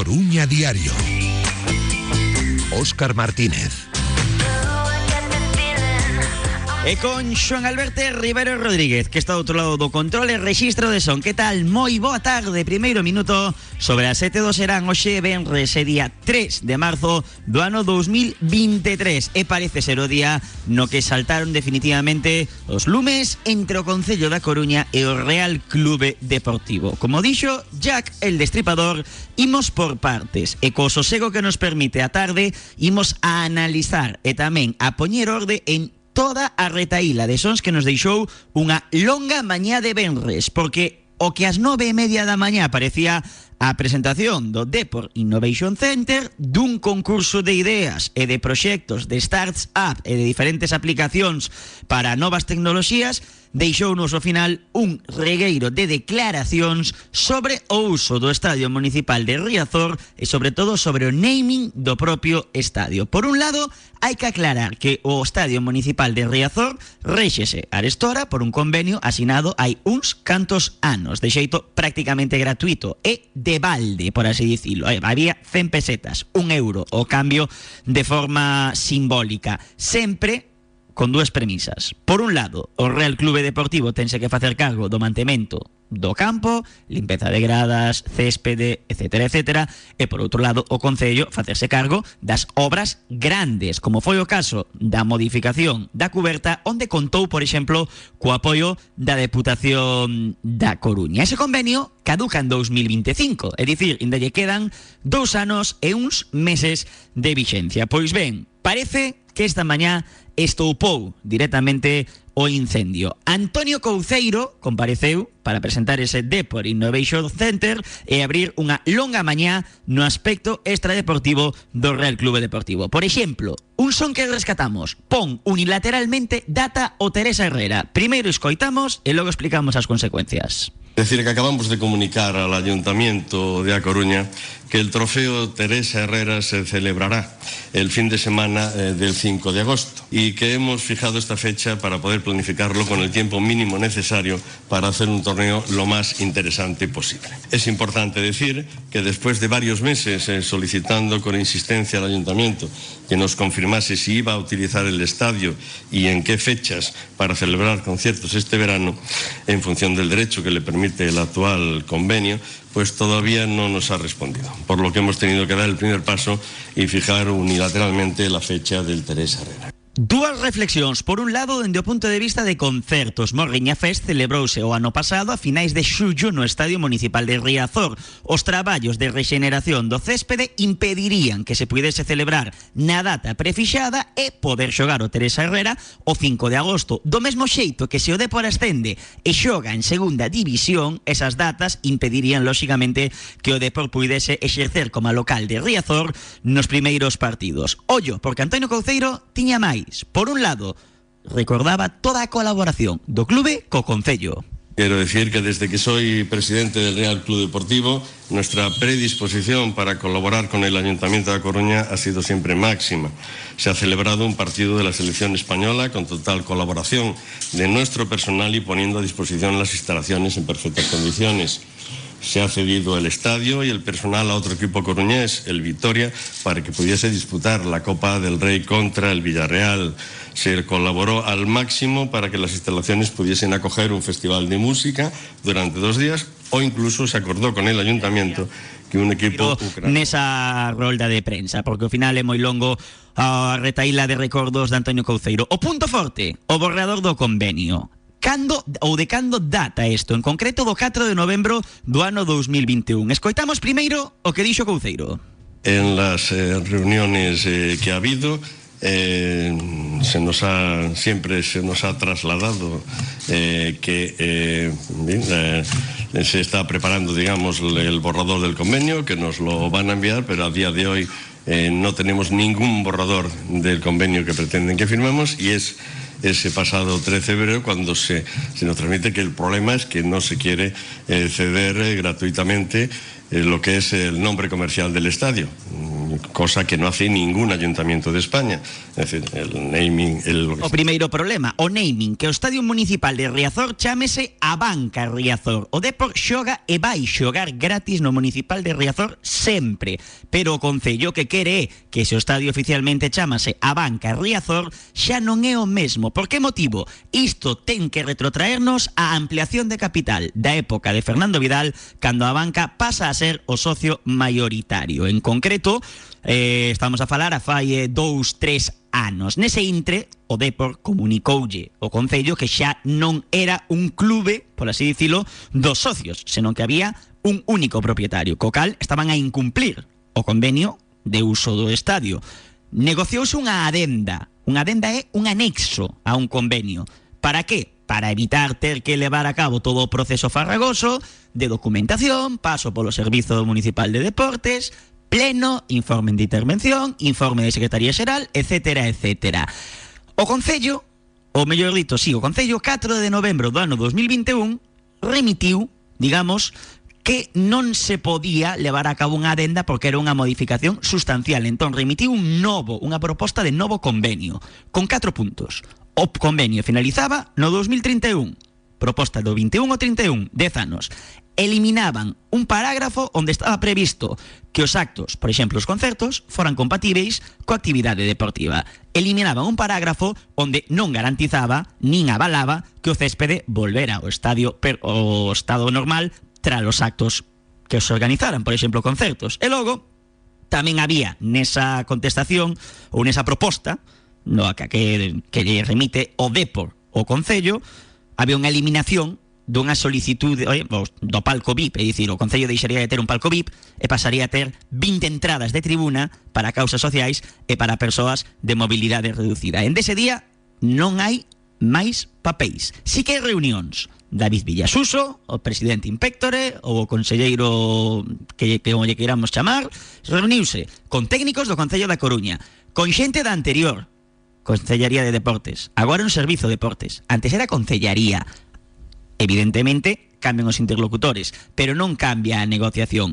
Coruña Diario. Óscar Martínez. E con Alberto Rivero Rodríguez, que está do outro lado do control e registro de son. Que tal? Moi boa tarde, primeiro minuto sobre as 7 do serán hoxe venres e día 3 de marzo do ano 2023 e parece ser o día no que saltaron definitivamente os lumes entre o Concello da Coruña e o Real Clube Deportivo. Como dixo Jack el Destripador, imos por partes e co sosego que nos permite a tarde imos a analizar e tamén a poñer orde en toda a retaíla de sons que nos deixou unha longa mañá de Benres, porque o que ás nove e media da mañá parecía a presentación do Deport Innovation Center dun concurso de ideas e de proxectos de starts up e de diferentes aplicacións para novas tecnoloxías deixounos ao final un regueiro de declaracións sobre o uso do Estadio Municipal de Riazor e sobre todo sobre o naming do propio estadio. Por un lado, hai que aclarar que o Estadio Municipal de Riazor réxese arestora por un convenio asinado hai uns cantos anos, de xeito prácticamente gratuito e de balde, por así dicilo. Había 100 pesetas, un euro o cambio de forma simbólica. Sempre con dúas premisas. Por un lado, o Real Clube Deportivo tense que facer cargo do mantemento do campo, limpeza de gradas, céspede, etc, etc, e por outro lado o Concello facerse cargo das obras grandes, como foi o caso da modificación da cuberta, onde contou, por exemplo, co apoio da Deputación da Coruña. Ese convenio caduca en 2025, é dicir, ainda quedan dous anos e uns meses de vixencia. Pois ben, parece que esta mañá estoupou directamente o incendio. Antonio Couceiro compareceu para presentar ese Depor Innovation Center e abrir unha longa mañá no aspecto extradeportivo do Real Clube Deportivo. Por exemplo, un son que rescatamos. Pon unilateralmente data o Teresa Herrera. Primeiro escoitamos e logo explicamos as consecuencias. Decir que acabamos de comunicar al Ayuntamiento de A Coruña que el trofeo Teresa Herrera se celebrará el fin de semana eh, del 5 de agosto y que hemos fijado esta fecha para poder planificarlo con el tiempo mínimo necesario para hacer un torneo lo más interesante posible. Es importante decir que después de varios meses eh, solicitando con insistencia al Ayuntamiento que nos confirmase si iba a utilizar el estadio y en qué fechas para celebrar conciertos este verano, en función del derecho que le permite el actual convenio, pues todavía no nos ha respondido, por lo que hemos tenido que dar el primer paso y fijar unilateralmente la fecha del Teresa Herrera. Dúas reflexións. Por un lado, dende o punto de vista de concertos. Morriña Fest celebrouse o ano pasado a finais de xullo no Estadio Municipal de Riazor. Os traballos de regeneración do céspede impedirían que se pudese celebrar na data prefixada e poder xogar o Teresa Herrera o 5 de agosto. Do mesmo xeito que se o Depor ascende e xoga en segunda división, esas datas impedirían, lóxicamente, que o Depor pudese exercer como local de Riazor nos primeiros partidos. Ollo, porque Antonio Couceiro tiña máis Por un lado, recordaba toda colaboración do clube co Concello. Quiero decir que desde que soy presidente del Real Club Deportivo, nuestra predisposición para colaborar con el Ayuntamiento de Coruña ha sido siempre máxima. Se ha celebrado un partido de la selección española con total colaboración de nuestro personal y poniendo a disposición las instalaciones en perfectas condiciones se ha cedido el estadio y el personal a otro equipo coruñés, el Victoria, para que pudiese disputar la Copa del Rey contra el Villarreal. Se colaboró al máximo para que las instalaciones pudiesen acoger un festival de música durante dos días o incluso se acordó con el ayuntamiento que un equipo ucraniano... Nesa rolda de prensa, porque ao final é moi longo a retaíla de recordos de Antonio Couceiro. O punto forte, o borrador do convenio cando ou de cando data isto, en concreto do 4 de novembro do ano 2021. Escoitamos primeiro o que dixo Couceiro. En las eh, reuniones eh, que ha habido eh, se nos ha siempre se nos ha trasladado que se está preparando digamos el borrador del convenio que nos lo van a enviar pero a día de hoy no tenemos ningún borrador del convenio que pretenden que firmemos y es ese pasado 13 de febrero cuando se, nos transmite que el problema es que no se quiere eh, ceder eh, gratuitamente lo que es el nombre comercial del estadio. cosa que no hace ningún ayuntamiento de España. Es decir, el naming... El... O primeiro problema, o naming, que o Estadio Municipal de Riazor chámese a Banca Riazor. O Depor xoga e vai xogar gratis no Municipal de Riazor sempre. Pero o Concello que quere é que se o estadio oficialmente chamase a Banca Riazor xa non é o mesmo. Por que motivo? Isto ten que retrotraernos a ampliación de capital da época de Fernando Vidal cando a banca pasa a ser o socio maioritario. En concreto, eh, estamos a falar a fai dous, tres anos. Nese intre, o Depor comunicoulle o Concello que xa non era un clube, por así dicilo, dos socios, senón que había un único propietario, co cal estaban a incumplir o convenio de uso do estadio. Negociouse unha adenda. Unha adenda é un anexo a un convenio. Para que? Para evitar ter que levar a cabo todo proceso farragoso de documentación, paso polo Servizo Municipal de Deportes, pleno, informe de intervención, informe de Secretaría Xeral, etcétera, etcétera. O Concello, o mellor dito, sí, o Concello 4 de novembro do ano 2021 remitiu, digamos, que non se podía levar a cabo unha adenda porque era unha modificación sustancial. Entón, remitiu un novo, unha proposta de novo convenio, con 4 puntos. O convenio finalizaba no 2031, proposta do 21 ao 31, 10 anos eliminaban un parágrafo onde estaba previsto que os actos, por exemplo, os concertos, foran compatíveis coa actividade deportiva. Eliminaban un parágrafo onde non garantizaba nin avalaba que o céspede volvera ao estadio o estado normal tras os actos que os organizaran, por exemplo, concertos. E logo tamén había nesa contestación ou nesa proposta no a que, que lle remite o Depor o Concello, había unha eliminación dunha solicitude oi, do palco VIP, é dicir, o Concello deixaría de ter un palco VIP e pasaría a ter 20 entradas de tribuna para causas sociais e para persoas de mobilidade reducida. En dese día non hai máis papéis. Si que hai reunións. David Villasuso, o presidente Impectore, ou o conselleiro que, que lle queiramos chamar, reuniuse con técnicos do Concello da Coruña, con xente da anterior Concellaría de Deportes, agora un servizo de deportes. Antes era Concellaría, Evidentemente, cambian os interlocutores, pero non cambia a negociación.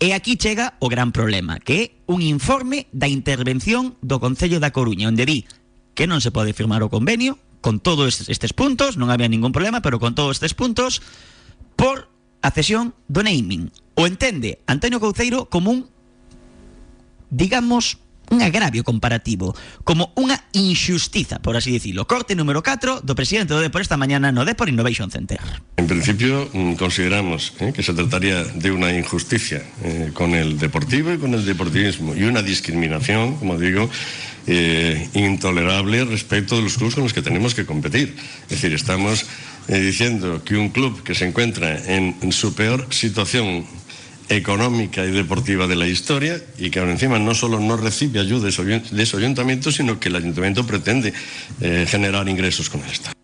E aquí chega o gran problema, que é un informe da intervención do Concello da Coruña, onde di que non se pode firmar o convenio con todos estes puntos, non había ningún problema, pero con todos estes puntos, por a cesión do naming. O entende Antonio Couceiro como un, digamos, un agravio comparativo, como unha injustiza, por así dicilo. Corte número 4 do presidente do Depor esta mañana no Depor Innovation Center. En principio mm, consideramos eh, que se trataría de una injusticia eh, con el deportivo y con el deportivismo y una discriminación, como digo, eh, intolerable respecto de los clubes con los que tenemos que competir. Es decir, estamos eh, diciendo que un club que se encuentra en, en su peor situación económica y deportiva de la historia y que ahora encima no solo no recibe ayuda de ese ayuntamiento, sino que el ayuntamiento pretende eh, generar ingresos con el Estado.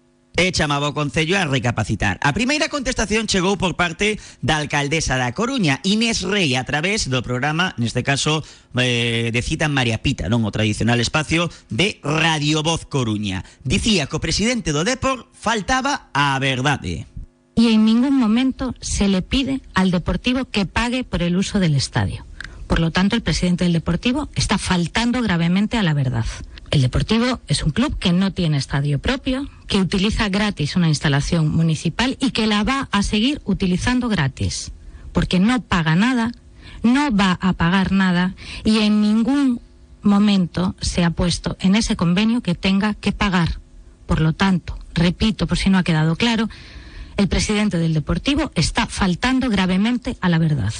E chamaba o Concello a recapacitar. A primeira contestación chegou por parte da alcaldesa da Coruña, Inés Rey, a través do programa, neste caso, eh, de cita María Pita, non o tradicional espacio de Radio Voz Coruña. Dicía que o presidente do Depor faltaba a verdade y en ningún momento se le pide al Deportivo que pague por el uso del estadio. Por lo tanto, el presidente del Deportivo está faltando gravemente a la verdad. El Deportivo es un club que no tiene estadio propio, que utiliza gratis una instalación municipal y que la va a seguir utilizando gratis, porque no paga nada, no va a pagar nada y en ningún momento se ha puesto en ese convenio que tenga que pagar. Por lo tanto, repito, por si no ha quedado claro, el presidente del Deportivo está faltando gravemente a la verdad.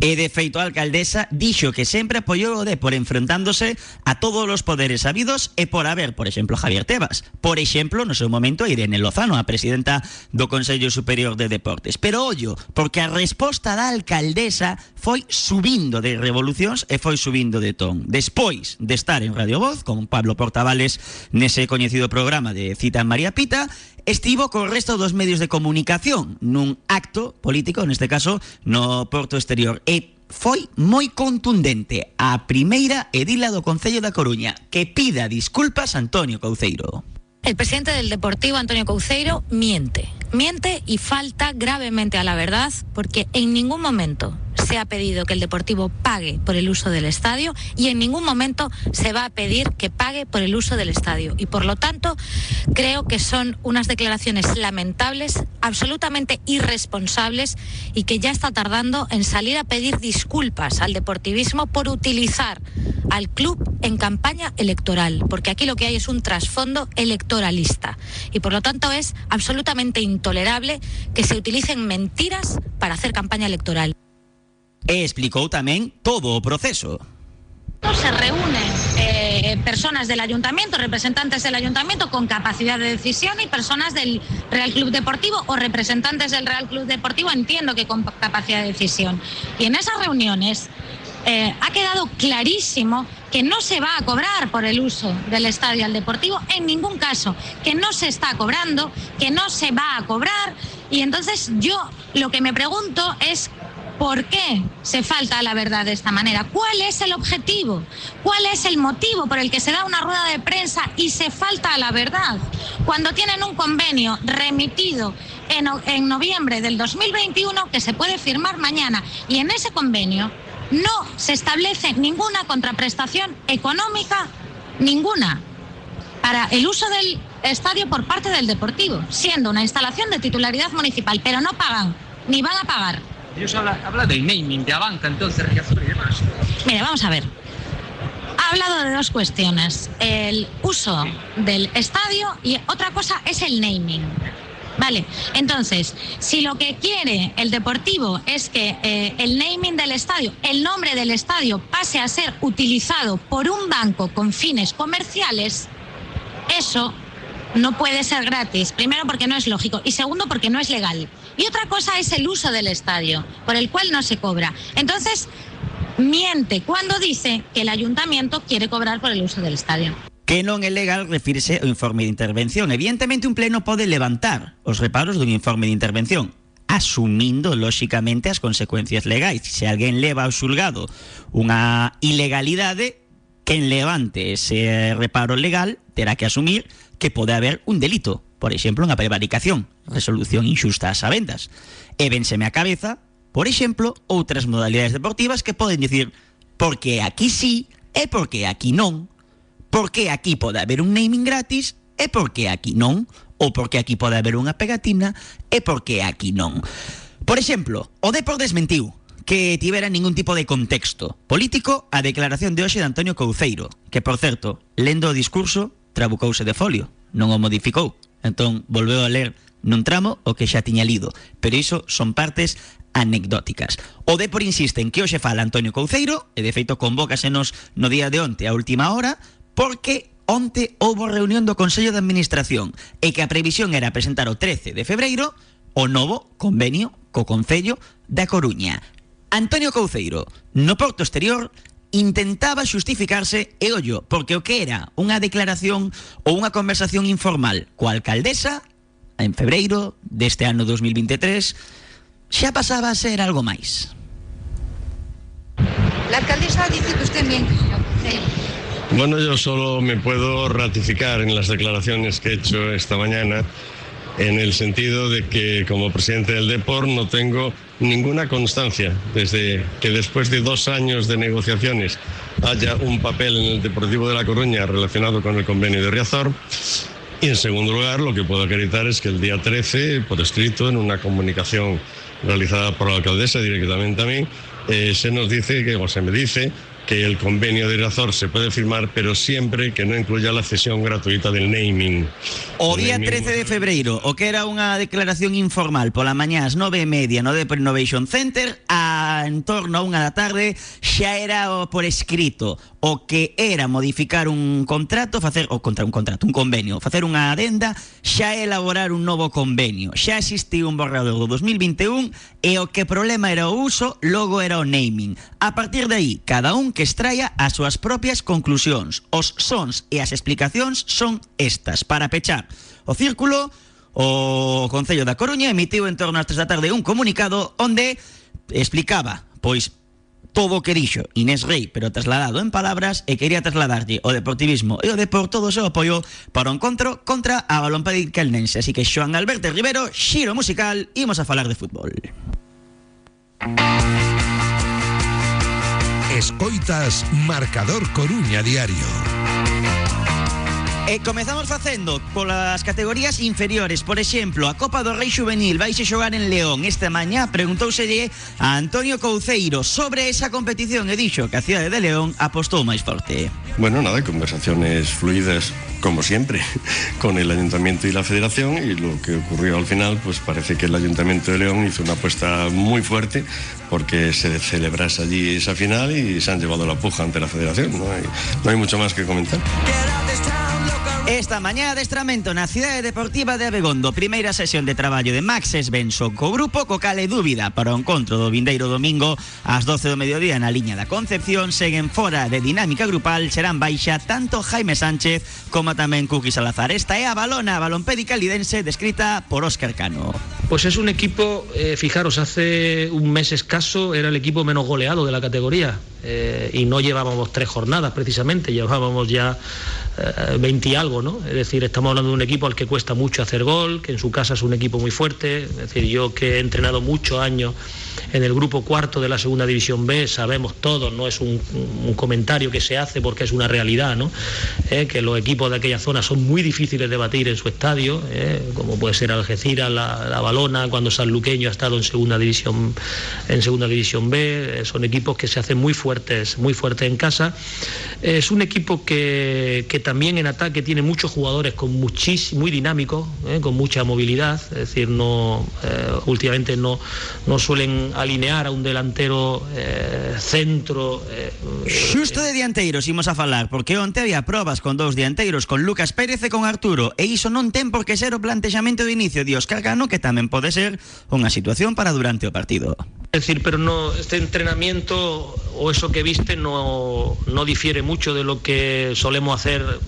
E de alcaldesa dixo que sempre apoiou o Depor enfrentándose a todos os poderes habidos e por haber, por exemplo, Javier Tebas. Por exemplo, no seu momento, Irene Lozano, a presidenta do Consello Superior de Deportes. Pero ollo, porque a resposta da alcaldesa foi subindo de revolucións e foi subindo de ton. Despois de estar en Radio Voz, con Pablo Portavales nese coñecido programa de Cita María Pita, estivo co resto dos medios de comunicación nun acto político, neste caso, no Porto Exterior e foi moi contundente a primeira edila do Concello da Coruña que pida disculpas a Antonio Couceiro. El presidente del Deportivo, Antonio Couceiro, miente. Miente y falta gravemente a la verdad porque en ningún momento se ha pedido que el Deportivo pague por el uso del estadio y en ningún momento se va a pedir que pague por el uso del estadio. Y por lo tanto, creo que son unas declaraciones lamentables, absolutamente irresponsables y que ya está tardando en salir a pedir disculpas al deportivismo por utilizar al club en campaña electoral, porque aquí lo que hay es un trasfondo electoralista y por lo tanto es absolutamente intolerable que se utilicen mentiras para hacer campaña electoral. E explicou tamén todo proceso. Se reúnen eh, personas del ayuntamiento, representantes del ayuntamiento con capacidad de decisión y personas del Real Club Deportivo o representantes del Real Club Deportivo, entiendo que con capacidad de decisión. Y en esas reuniones eh, ha quedado clarísimo que no se va a cobrar por el uso del estadio al deportivo en ningún caso, que no se está cobrando, que no se va a cobrar. Y entonces yo lo que me pregunto es ¿Por qué se falta a la verdad de esta manera? ¿Cuál es el objetivo? ¿Cuál es el motivo por el que se da una rueda de prensa y se falta a la verdad? Cuando tienen un convenio remitido en, en noviembre del 2021 que se puede firmar mañana y en ese convenio no se establece ninguna contraprestación económica, ninguna, para el uso del estadio por parte del Deportivo, siendo una instalación de titularidad municipal, pero no pagan, ni van a pagar. Ellos habla, habla del naming, de Avanca, entonces, y demás. Mire, vamos a ver. Ha hablado de dos cuestiones, el uso del estadio y otra cosa es el naming. Vale, entonces, si lo que quiere el Deportivo es que eh, el naming del estadio, el nombre del estadio pase a ser utilizado por un banco con fines comerciales, eso no puede ser gratis. Primero porque no es lógico y segundo porque no es legal. Y otra cosa es el uso del estadio, por el cual no se cobra. Entonces, miente cuando dice que el ayuntamiento quiere cobrar por el uso del estadio. Que non é legal refirse ao informe de intervención. Evidentemente, un pleno pode levantar os reparos dun informe de intervención, asumindo, lóxicamente, as consecuencias legais. Se alguén leva ao xulgado unha ilegalidade, quen levante ese reparo legal terá que asumir que pode haber un delito, por exemplo, unha prevaricación, resolución injusta ás sabendas. E a cabeza, por exemplo, outras modalidades deportivas que poden dicir porque aquí sí e porque aquí non, porque aquí pode haber un naming gratis e porque aquí non, ou porque aquí pode haber unha pegatina e porque aquí non. Por exemplo, o Depor desmentiu que tivera ningún tipo de contexto político a declaración de hoxe de Antonio Couceiro, que, por certo, lendo o discurso, trabucouse de folio, non o modificou. Entón, volveu a ler nun tramo o que xa tiña lido, pero iso son partes anecdóticas. O Depor insiste en que hoxe fala Antonio Couceiro, e de feito convócasenos no día de onte a última hora, porque onte houbo reunión do Consello de Administración e que a previsión era presentar o 13 de febreiro o novo convenio co Concello da Coruña. Antonio Couceiro, no porto exterior, intentaba xustificarse e ollo, porque o que era unha declaración ou unha conversación informal coa alcaldesa en febreiro deste ano 2023 xa pasaba a ser algo máis. La alcaldesa dice que usted miente. Sí. Bueno, yo solo me puedo ratificar en las declaraciones que he hecho esta mañana en el sentido de que como presidente del Depor no tengo ninguna constancia desde que después de dos años de negociaciones haya un papel en el Deportivo de La Coruña relacionado con el convenio de Riazor. Y en segundo lugar, lo que puedo acreditar es que el día 13, por escrito, en una comunicación realizada por la alcaldesa directamente a mí, eh, se nos dice que, o se me dice que el convenio de Irazor se puede firmar, pero siempre que no incluya la cesión gratuita del naming. O día 13 de febreiro, o que era unha declaración informal pola mañá ás nove e media no Depor Innovation Center, a en torno a unha da tarde xa era por escrito o que era modificar un contrato, facer o contra un contrato, un convenio, facer unha adenda, xa elaborar un novo convenio. Xa existiu un borrador do 2021 e o que problema era o uso, logo era o naming. A partir de aí, cada un que extraia as súas propias conclusións. Os sons e as explicacións son estas. Para pechar o círculo, o Concello da Coruña emitiu en torno ás 3 da tarde un comunicado onde explicaba, pois, todo o que dixo Inés Rey, pero trasladado en palabras e quería trasladarlle o deportivismo e o depor todo o seu apoio para o encontro contra a Balompédic Calnense. Así que Xoan Alberto Rivero, xiro musical, imos a falar de fútbol. Escoitas Marcador Coruña Diario. E comezamos facendo polas categorías inferiores. Por exemplo, a Copa do Rei Juvenil Vais a xogar en León esta mañá Preguntouselle a Antonio Couceiro Sobre esa competición e dixo que a cidade de León apostou máis forte. Bueno, nada, conversaciones fluidas como siempre con el Ayuntamiento y la Federación y lo que ocurrió al final pues parece que el Ayuntamiento de León hizo una apuesta muy fuerte porque se celebrase allí esa final y se han llevado la puja ante la Federación. No hay, no hay mucho más que comentar. Esta mañá adestramento na cidade deportiva de Abegondo Primeira sesión de traballo de Max Esbenso Co grupo co cale dúbida para o encontro do vindeiro domingo Ás 12 do mediodía na liña da Concepción Seguen fora de dinámica grupal Serán baixa tanto Jaime Sánchez como tamén Cuqui Salazar. Esta é a balona balompédica lidense descrita por Óscar Cano. Pues es un equipo, eh, fijaros, hace un mes escaso era el equipo menos goleado de la categoría eh, y no llevábamos tres jornadas precisamente, llevábamos ya eh, 20 y algo, ¿no? Es decir, estamos hablando de un equipo al que cuesta mucho hacer gol, que en su casa es un equipo muy fuerte, es decir, yo que he entrenado muchos años en el grupo cuarto de la segunda división B, sabemos todos, no es un, comentario que se hace porque es una realidad, ¿no? Eh, que los equipos de aquella zona son muy difíciles de batir en su estadio, eh, como puede ser Algeciras, la, Balona, cuando Sanluqueño ha estado en segunda división, en segunda división B, eh, son equipos que se hacen muy fuertes, muy fuertes en casa. Es un equipo que, que también en ataque tiene muchos jugadores con muy dinámicos, con mucha movilidad, es decir, no últimamente no, no suelen alinear a un delantero eh, centro. Eh, Xusto de dianteiros imos a falar Porque onte había probas con dous dianteiros Con Lucas Pérez e con Arturo E iso non ten por que ser o plantexamento de inicio de Óscar Cano Que tamén pode ser unha situación para durante o partido Es decir, pero no, este entrenamiento o eso que viste no, no difiere mucho de lo que solemos hacer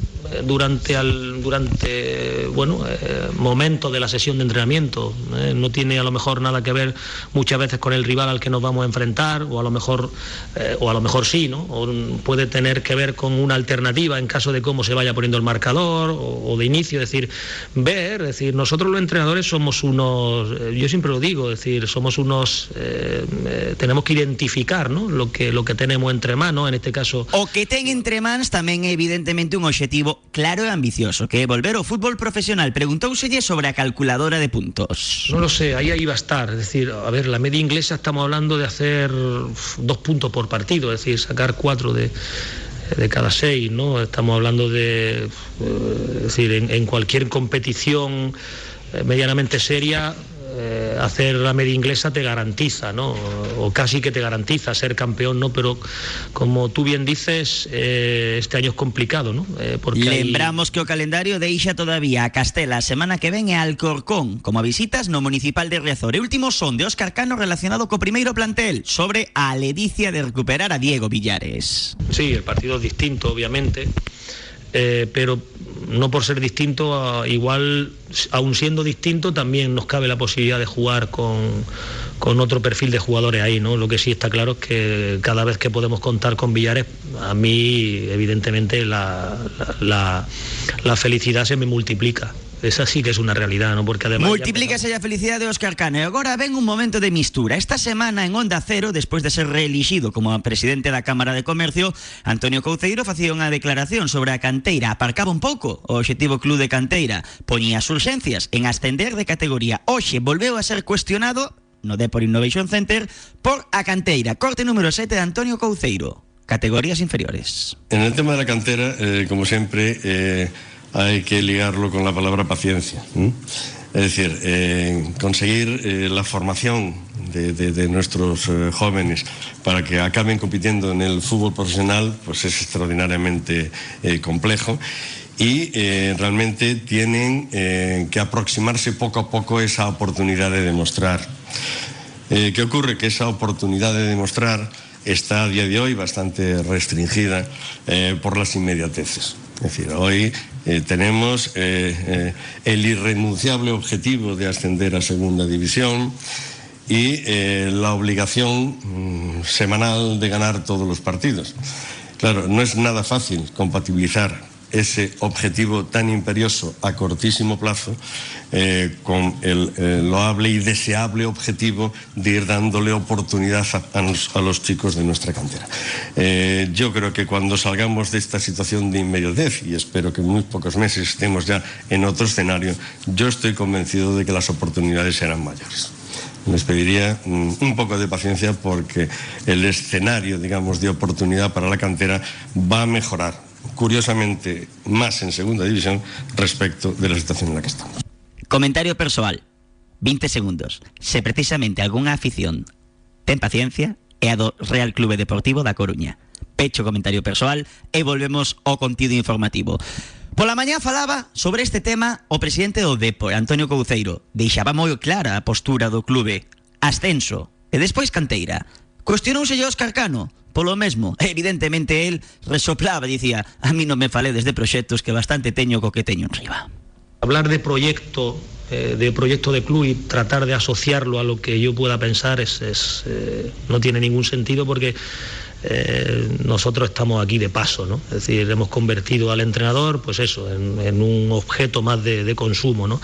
durante al, durante bueno eh, momentos de la sesión de entrenamiento eh, no tiene a lo mejor nada que ver muchas veces con el rival al que nos vamos a enfrentar o a lo mejor eh, o a lo mejor sí no o puede tener que ver con una alternativa en caso de cómo se vaya poniendo el marcador o, de inicio es decir ver es decir nosotros los entrenadores somos unos yo siempre lo digo es decir somos unos tenemos que identificar ¿no? lo que que tenemos entre manos en este caso O que ten entre mans tamén é evidentemente un obxectivo claro e ambicioso Que é volver ao fútbol profesional Preguntouselle sobre a calculadora de puntos No lo sé, ahí iba a estar. Es decir, a ver, la media inglesa estamos hablando de hacer dos puntos por partido, es decir, sacar cuatro de, de cada seis, ¿no? Estamos hablando de, es decir, en, en cualquier competición eh, medianamente seria, eh, hacer la media inglesa te garantiza, ¿no? O casi que te garantiza ser campeón, ¿no? Pero como tú bien dices, eh, este año es complicado, ¿no? Eh, porque hay- Lembramos que o calendario deixa todavía a Castela a semana que ven e Alcorcón como visitas no Municipal de Riazor. E últimos son de Óscar Cano relacionado co primeiro plantel sobre a ledicia de recuperar a Diego Villares. Sí, el partido es distinto, obviamente, eh, pero no por ser distinto, igual, aun siendo distinto, también nos cabe la posibilidad de jugar con, con otro perfil de jugadores ahí, ¿no? Lo que sí está claro es que cada vez que podemos contar con Villares, a mí, evidentemente, la- la felicidad se me multiplica. Esa sí que es una realidad, ¿no? Porque además... ya Multiplícase a felicidade de Óscar Cano agora ven un momento de mistura. Esta semana en Onda Cero, despois de ser reelixido como presidente da Cámara de Comercio Antonio Couceiro facía unha declaración sobre a canteira. Aparcaba un pouco o Objetivo Club de Canteira. Poñía as urxencias en ascender de categoría. Oxe volveu a ser cuestionado no Depor Innovation Center por a canteira. Corte número 7 de Antonio Couceiro. Categorías inferiores. En el tema de la cantera, eh, como siempre, eh, hay que ligarlo con la palabra paciencia. Es decir, eh, conseguir eh, la formación de, nuestros eh, jóvenes para que acaben compitiendo en el fútbol profesional, pues es extraordinariamente complejo y realmente tienen que aproximarse poco a poco esa oportunidad de demostrar. ¿Qué ocurre? Que esa oportunidad de demostrar está a día de hoy bastante restringida por las inmediateces. Es decir, hoy eh, tenemos eh, eh, el irrenunciable objetivo de ascender a segunda división y la obligación mm, semanal de ganar todos los partidos. Claro, no es nada fácil compatibilizar ese objetivo tan imperioso a cortísimo plazo eh, con el eh, loable y deseable objetivo de ir dándole oportunidad a, a los, a los chicos de nuestra cantera. Eh, yo creo que cuando salgamos de esta situación de inmediatez, y espero que en muy pocos meses estemos ya en otro escenario, yo estoy convencido de que las oportunidades serán mayores. Les pediría mm, un poco de paciencia porque el escenario, digamos, de oportunidad para la cantera va a mejorar, curiosamente, más en segunda división respecto de la situación en la que estamos. Comentario persoal. 20 segundos. Se precisamente algunha afición ten paciencia é a do Real Clube Deportivo da Coruña. Pecho comentario persoal e volvemos ao contido informativo. Pola mañá falaba sobre este tema o presidente do Depo, Antonio Couceiro. Deixaba moi clara a postura do clube. Ascenso. E despois canteira. Cuestionouse Óscar Cano. Polo mesmo, evidentemente el resoplaba e dicía a mí non me faledes de proxectos que bastante teño co que teño en riba. Hablar de proyecto, eh, de proyecto de club y tratar de asociarlo a lo que yo pueda pensar es, es, eh, no tiene ningún sentido porque eh, nosotros estamos aquí de paso, ¿no? Es decir, hemos convertido al entrenador, pues eso, en, en un objeto más de, de consumo, ¿no?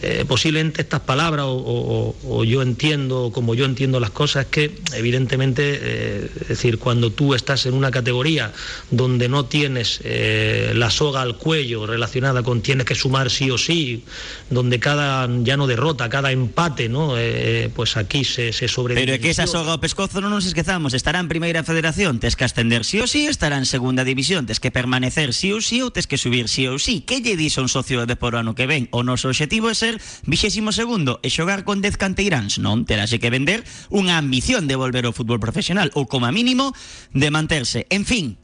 Eh, posiblemente estas palabras o, o, o, yo entiendo, como yo entiendo las cosas, es que evidentemente, eh, es decir, cuando tú estás en una categoría donde no tienes la soga al cuello relacionada con tienes que sumar sí o sí, donde cada ya no derrota, cada empate, ¿no? Pues aquí se, se sobre. Pero é que esa soga ao pescozo non nos esquezamos, estará en primeira federación federación que ascender sí ou sí, estará en segunda división, tes que permanecer sí ou sí ou tes que subir sí ou sí. Que lle dixo un socio de por ano que ven? O noso objetivo é ser vixésimo segundo e xogar con 10 canteiráns, non? Terase que vender unha ambición de volver ao fútbol profesional ou como mínimo de manterse. En fin,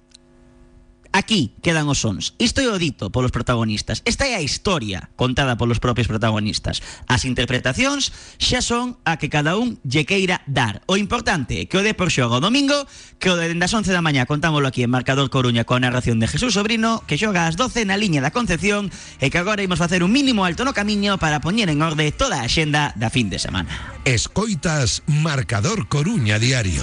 Aquí quedan os sons. Isto é o dito polos protagonistas. Esta é a historia contada polos propios protagonistas. As interpretacións xa son a que cada un lle queira dar. O importante é que o Depor xoga o domingo, que o de das 11 da mañá contámoslo aquí en Marcador Coruña coa narración de Jesús Sobrino, que xoga ás 12 na liña da Concepción e que agora imos facer un mínimo alto no camiño para poñer en orde toda a xenda da fin de semana. Escoitas Marcador Coruña Diario.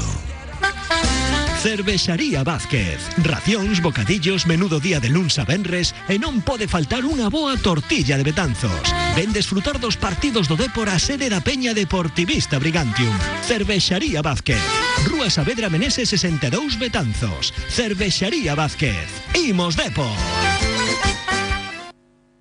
Cervexaría Vázquez. Racións, bocadillos, menudo día de luns a venres e non pode faltar unha boa tortilla de Betanzos. Ven desfrutar dos partidos do Dépor a sede da Peña Deportivista Brigantium. Cervexaría Vázquez. Rúa Saavedra Menese 62 Betanzos. Cervexaría Vázquez. Imos Depor.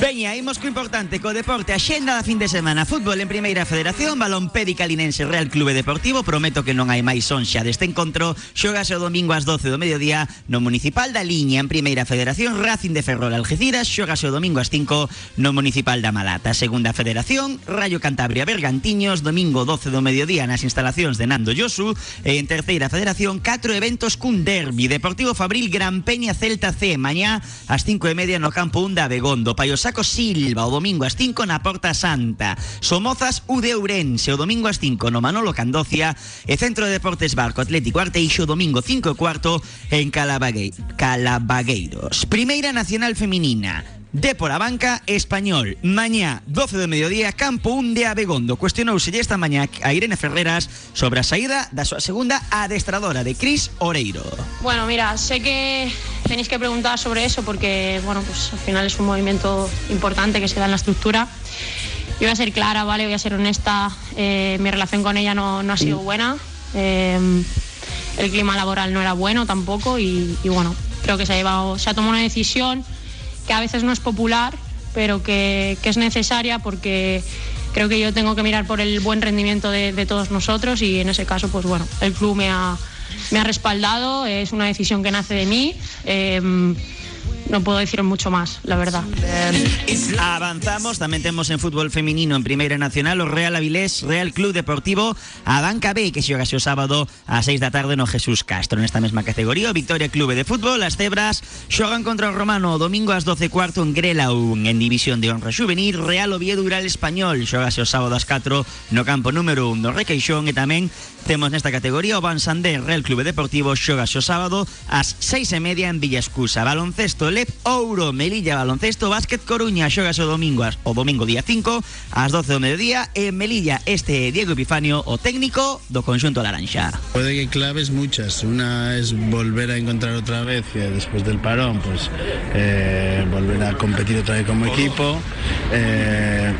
Veña, imos co importante, co deporte, axenda da fin de semana. Fútbol en Primeira Federación, Balón Pédica Linense Real Clube Deportivo. Prometo que non hai máis son xa deste encontro. Xogase o domingo ás 12 do mediodía No Municipal da Liña en Primeira Federación. Racing de Ferrol Algeciras. Xogase o domingo ás 5 no Municipal da Malata. Segunda Federación, Rayo Cantabria Bergantiños. Domingo 12 do mediodía nas instalacións de Nando Yosu E en Terceira Federación, 4 eventos cun derbi. Deportivo Fabril Gran Peña Celta C. Mañá ás 5 e media no campo 1 da Begondo Paiosa Saco Silva o domingo ás 5 na Porta Santa. Somozas U de Ourense o domingo ás 5 no Manolo Candocia e Centro de Deportes Barco Atlético Arteixo domingo 5 e cuarto en Calabague Calabagueiros. Primeira Nacional Feminina. De por a banca español. Mañá, 12 de mediodía, campo 1 de Abegondo. Cuestionouse esta mañá a Irene Ferreras sobre a saída da súa segunda adestradora de Cris Oreiro. Bueno, mira, sé que tenéis que preguntar sobre eso porque, bueno, pues al final es un movimiento importante que se da en la estructura. Yo voy a ser clara, ¿vale? Voy a ser honesta. Eh, mi relación con ella no, no ha sido buena. Eh, el clima laboral no era bueno tampoco y, y bueno, creo que se ha, llevado, se ha tomado una decisión que a veces no es popular, pero que, es necesaria porque creo que yo tengo que mirar por el buen rendimiento de, todos nosotros y en ese caso, pues bueno, el club me ha, me ha respaldado, es una decisión que nace de mí. eh, no puedo decir mucho más, la verdad. Avanzamos, tamén temos en fútbol feminino en Primeira Nacional o Real Avilés Real Club Deportivo Abanca B que xogase o sábado a 6 da tarde no Jesús Castro nesta mesma categoría. O Victoria Clube de Fútbol as Cebras xogan contra o Romano domingo ás 12 cuarto en Grelau en División de Honra Juvenil Real Oviedo Ural Español xogase o sábado ás 4 no campo número 1 do Requeixón e tamén temos nesta categoría o Van Sander Real Clube Deportivo xogase o sábado ás 6 e media en Villa Escusa baloncesto Lep Ouro Melilla baloncesto Básquet Coruña xogase o domingo o domingo día 5 ás 12 do mediodía en Melilla este Diego Epifanio o técnico do conxunto Laranxa Puede que claves muchas. Una es volver a encontrar otra vez, eh, después del parón, pues eh, volver a competir otra vez como equipo. Eh,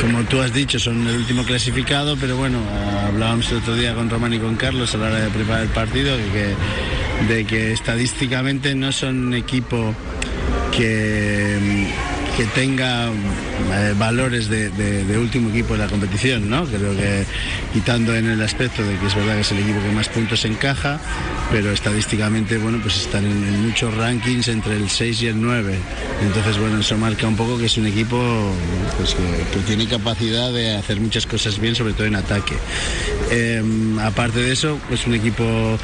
como tú has dicho, son el último clasificado, pero bueno, hablábamos el otro día con Román y con Carlos a la hora de preparar el partido, de que, de que estadísticamente no son un equipo que, que tenga eh, valores de, último equipo de la competición, ¿no? Creo que quitando en el aspecto de que es verdad que es el equipo que más puntos encaja, pero estadísticamente, bueno, pues están en, muchos rankings entre el 6 y el 9. Entonces, bueno, eso marca un poco que es un equipo pues, que, tiene capacidad de hacer muchas cosas bien, sobre todo en ataque. Eh, aparte de eso, es un equipo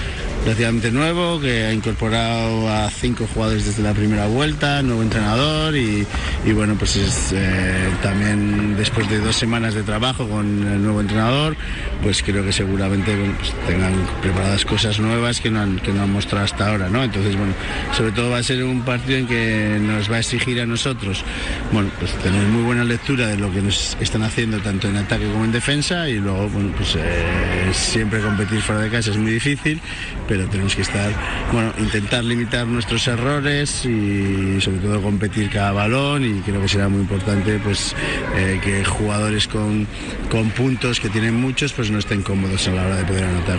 relativamente nuevo que ha incorporado a cinco jugadores desde la primera vuelta, nuevo entrenador y, bueno, pues es eh, también después de dos semanas de trabajo con el nuevo entrenador, pues creo que seguramente pues tengan preparadas cosas nuevas que no, han, que no han mostrado hasta ahora, ¿no? Entonces, bueno, sobre todo va a ser un partido en que nos va a exigir a nosotros, bueno, pues tener muy buena lectura de lo que nos están haciendo tanto en ataque como en defensa y luego, bueno, pues eh, siempre competir fuera de casa es muy difícil, pero tenemos que estar, bueno, intentar limitar nuestros errores y sobre todo competir cada balón y creo que será muy importante pues eh, que jugadores con, con puntos que tienen muchos pues no estén cómodos a la hora de poder anotar.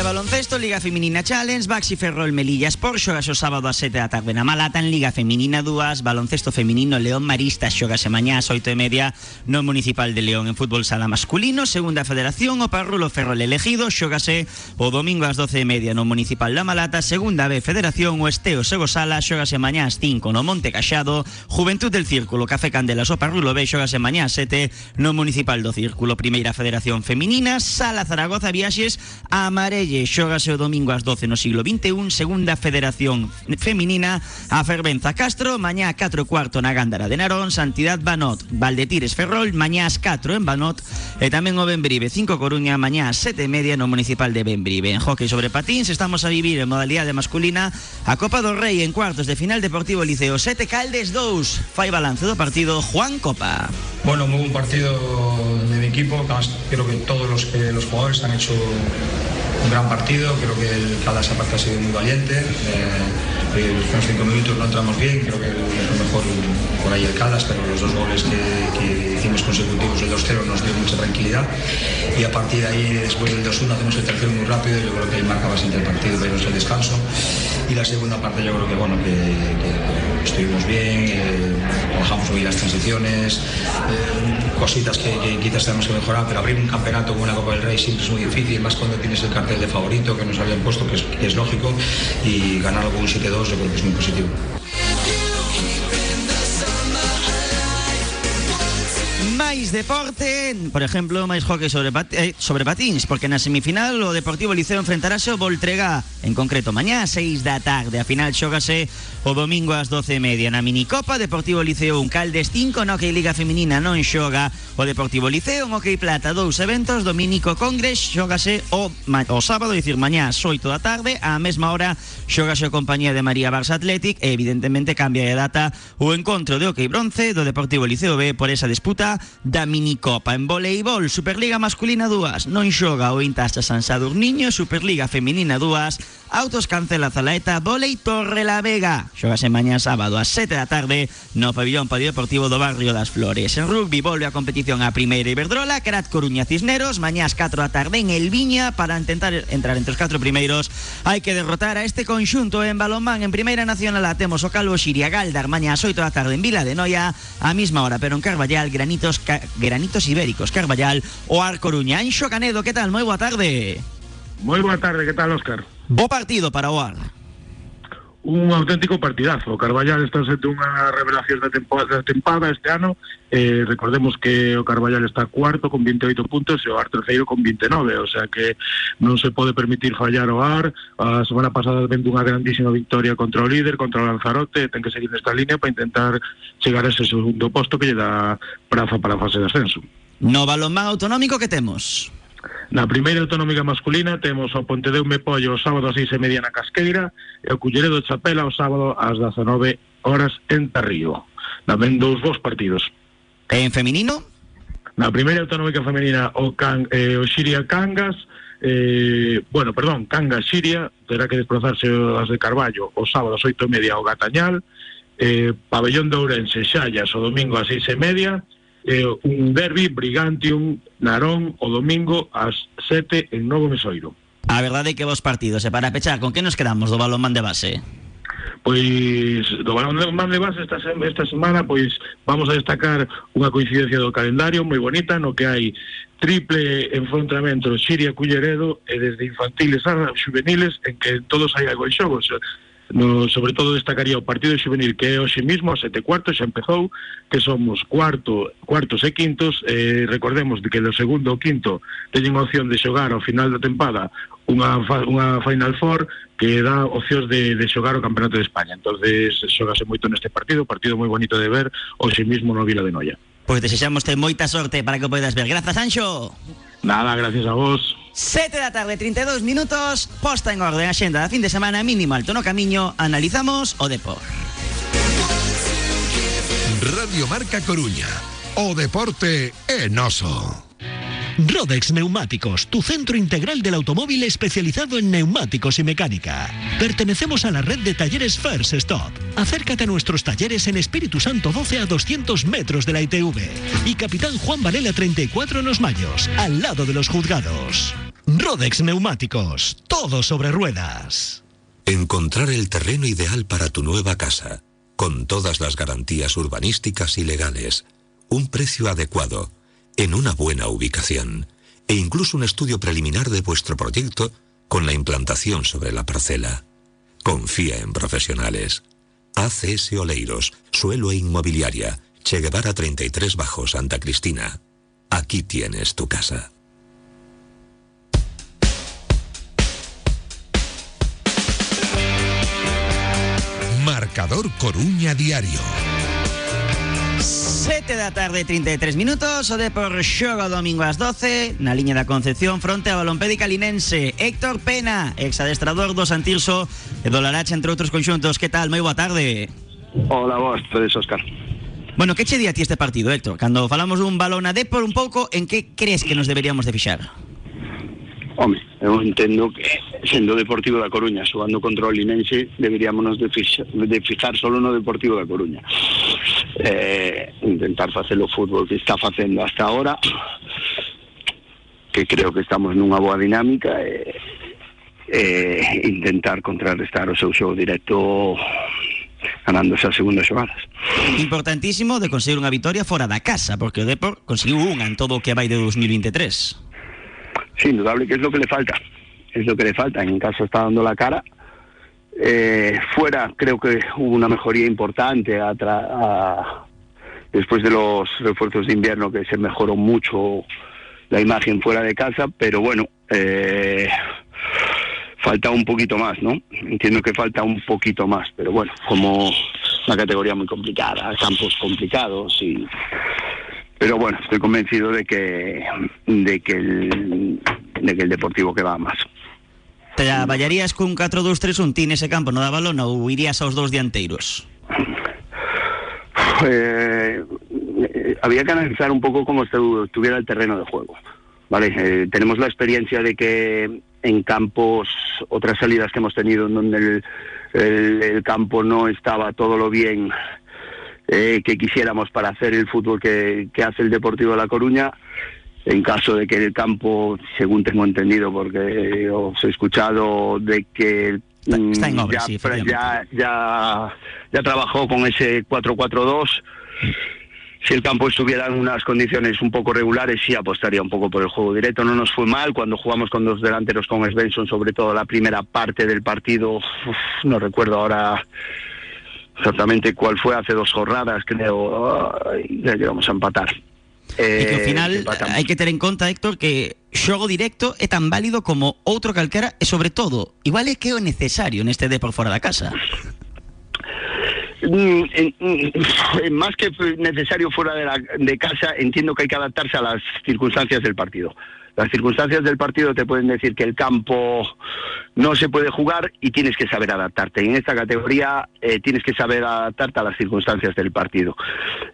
De baloncesto, Liga Feminina Challenge, Baxi Ferrol Melilla Sport, xogase o sábado a 7 da tarde na Malata, en Liga Feminina 2, baloncesto feminino León Maristas, xogase mañá ás 8 e media no Municipal de León en fútbol sala masculino, segunda federación, o Parrulo Ferrol elegido, xogase o domingo ás 12 e media no Municipal da Malata, segunda B federación, o Esteo Sego Sala, xogase mañá ás 5 no Monte Caxado, Juventud del Círculo, Café Candelas, o Parrulo B, xogase mañá ás 7 no Municipal do Círculo, primeira federación feminina, Sala Zaragoza Viaxes, Amarelle, xógase o domingo ás 12 no siglo XXI, segunda federación feminina, a Fervenza Castro, mañá a 4 e cuarto na Gándara de Narón, Santidad Banot, Valdetires Ferrol, mañá ás 4 en Banot, e tamén o Benbrive 5 Coruña, mañá ás 7 e media no Municipal de Benbrive. En hockey sobre patins, estamos a vivir en modalidade masculina a Copa do Rei en cuartos de final Deportivo Liceo 7 Caldes 2. Fai balance do partido Juan Copa. Bueno, muy buen partido de mi equipo. Creo que todos los, que, los jugadores han hecho un gran partido. Creo que el Caldas ha sido muy valiente. Eh, los cinco minutos no entramos bien. Creo que es mejor por ahí el Caldas, pero los dos goles que, hicimos consecutivos, el 2-0, nos dio mucha tranquilidad. Y a partir de ahí, después del 2-1, hacemos el tercero muy rápido. Yo creo que ahí marca bastante el partido, pero el descanso. Y la segunda parte, yo creo que bueno, que estuvimos bien, eh, trabajamos muy las transiciones, eh, cositas que, quizás tenemos que mejorar, pero abrir un campeonato con una Copa del Rey siempre es muy difícil, más cuando tienes el cartel de favorito que nos habían puesto, que es, que es lógico, y ganarlo con un 7-2 yo creo que es muy positivo. Máis deporte, por exemplo, máis hockey sobre, pat eh, sobre patins, porque na semifinal o Deportivo Liceo enfrentarase o Voltrega, en concreto mañá a 6 da tarde. A final xógase o domingo ás 12 e na minicopa Deportivo Liceo un Caldes 5 no que Liga Feminina non xoga o Deportivo Liceo en Hockey Plata dous eventos Dominico Congres xógase o, o sábado, dicir mañá ás 8 da tarde a mesma hora xógase o compañía de María Barça Athletic e evidentemente cambia de data o encontro de Hockey Bronce do Deportivo Liceo B por esa disputa da minicopa. En voleibol, Superliga masculina 2, non xoga o Intacha San Sadurniño, Superliga feminina 2, Autos cancela Zalaeta, volei Torre la Vega. Xogase mañá sábado a 7 da tarde no pabillón polideportivo do barrio das Flores. En rugby volve a competición a primeira Iberdrola, Carat Coruña Cisneros, mañá ás 4 da tarde en El Viña para intentar entrar entre os 4 primeiros. Hai que derrotar a este conxunto en balonmán en Primeira Nacional a temos o Calvo Xiria Galdar mañá ás 8 da tarde en Vila de Noia, a mesma hora pero en Carballal, Granitos Ibéricos, Carballal o Ar Coruña. Anxo Canedo, que tal? Moi boa tarde. Moi boa tarde, que tal, Óscar? Bo partido para o Ar. Un auténtico partidazo. Carballal está sendo unha revelación da temporada, da tempada este ano. Eh, recordemos que o está cuarto con 28 puntos e o Ar terceiro con 29, o sea que non se pode permitir fallar o Ar. Semana pasada vendo unha grandísima victoria contra o líder, contra o Lanzarote, ten que seguir nesta línea para intentar chegar a ese segundo posto que lle dá praza para a fase de ascenso. No balonmán autonómico que temos? Na primeira autonómica masculina temos o Pontedeume Pollo o sábado a seis e media na Casqueira e o Culleredo Chapela o sábado ás 19 horas en Tarrío. Tamén dous bons partidos. En feminino? Na primeira autonómica femenina o, can, eh, o Xiria Cangas eh, bueno, perdón, Cangas Xiria terá que desplazarse as de Carballo o sábado ás oito e media ao Gatañal eh, Pabellón de Ourense Xallas o domingo ás seis e media eh, un derbi Brigantium Narón o domingo ás 7 en Novo Mesoiro. A verdade é que vos partidos, e para pechar, con que nos quedamos do balonmán de base? Pois do balonmán de base esta, esta semana pois vamos a destacar unha coincidencia do calendario moi bonita no que hai triple enfrontamento Xiria Culleredo e desde infantiles a juveniles en que todos hai algo en xogo no, sobre todo destacaría o partido juvenil que é hoxe mismo a sete cuartos xa empezou que somos cuarto, cuartos e quintos. Eh, recordemos de que do segundo ao quinto teñen opción de xogar ao final da tempada unha, unha Final Four que dá opcións de, de xogar o Campeonato de España. Entonces xogase moito neste partido partido moi bonito de ver hoxe mismo no Vila de Noia. Pois desexamos moita sorte para que o podas ver. Grazas Anxo. Nada, gracias a vos 7 da tarde, 32 minutos, posta en orden a xenda da fin de semana mínimo alto no camiño, analizamos o Depor. Radio Marca Coruña, o deporte é noso. Rodex Neumáticos, tu centro integral del automóvil especializado en neumáticos y mecánica. Pertenecemos a la red de talleres First Stop. Acércate a nuestros talleres en Espíritu Santo 12 a 200 metros de la ITV y Capitán Juan Varela 34 en Los Mayos, al lado de los juzgados. Rodex Neumáticos, todo sobre ruedas. Encontrar el terreno ideal para tu nueva casa, con todas las garantías urbanísticas y legales, un precio adecuado, en una buena ubicación e incluso un estudio preliminar de vuestro proyecto con la implantación sobre la parcela. Confía en profesionales. ACS Oleiros, Suelo e Inmobiliaria, Che Guevara 33 Bajo Santa Cristina. Aquí tienes tu casa. Marcador Coruña Diario. 7 da tarde, 33 minutos, o de por xogo domingo ás 12, na liña da Concepción, fronte ao Balompédica Linense. Héctor Pena, exadestrador do Santirso e do Larache, entre outros conxuntos. Que tal? Moi boa tarde. Hola, vos, sois Óscar. Bueno, que che di a ti este partido, Héctor? Cando falamos dun balón a por un pouco, en que crees que nos deberíamos de fixar? Home, eu entendo que sendo Deportivo da Coruña xogando contra o Linense deberíamos de fixar, de fijar solo no Deportivo da Coruña eh, intentar facer o fútbol que está facendo hasta ahora que creo que estamos nunha boa dinámica e eh, intentar contrarrestar o seu xogo directo ganando esas segundas xogadas. Importantísimo de conseguir unha vitoria fora da casa, porque o Depor conseguiu en todo o que vai de 2023. Sí, indudable que es lo que le falta. Es lo que le falta. En casa está dando la cara. Eh, fuera creo que hubo una mejoría importante a, después de los refuerzos de invierno que se mejoró mucho la imagen fuera de casa, pero bueno, eh, falta un poquito más, ¿no? Entiendo que falta un poquito más, pero bueno, como una categoría muy complicada, campos complicados y pero bueno, estoy convencido de que de que el, de que el Deportivo que va más. Traballarías cun 4-2-3-1 ti nese campo no da balón ou irías aos dous dianteiros? Eh, eh, había que analizar un poco cómo estu- estuviera el terreno de juego. Vale, eh, tenemos la experiencia de que en campos, otras salidas que hemos tenido en donde el, el- el campo no estaba todo lo bien eh, que quisiéramos para hacer el fútbol que, que hace el Deportivo de La Coruña, en caso de que el campo, según tengo entendido, porque os he escuchado de que mm, está en obra, ya, sí, efectivamente. ya, ya, ya trabajó con ese 4-4-2. Si el campo estuviera en unas condiciones un poco regulares, sí apostaría un poco por el juego directo. No nos fue mal cuando jugamos con dos delanteros con Svensson, sobre todo la primera parte del partido. uf, no recuerdo ahora exactamente cuál fue, hace dos jornadas, creo. Ay, ya llegamos a empatar. E que ao Eh, final empatamos. hai que ter en conta, Héctor, que xogo directo é tan válido como outro calquera e sobre todo, igual é que é o necesario neste de por fora da casa. Mm, mm, más que necesario fuera de, la- de casa, entiendo que hay que adaptarse a las circunstancias del partido. Las circunstancias del partido te pueden decir que el campo no se puede jugar y tienes que saber adaptarte. Y en esta categoría eh, tienes que saber adaptarte a las circunstancias del partido.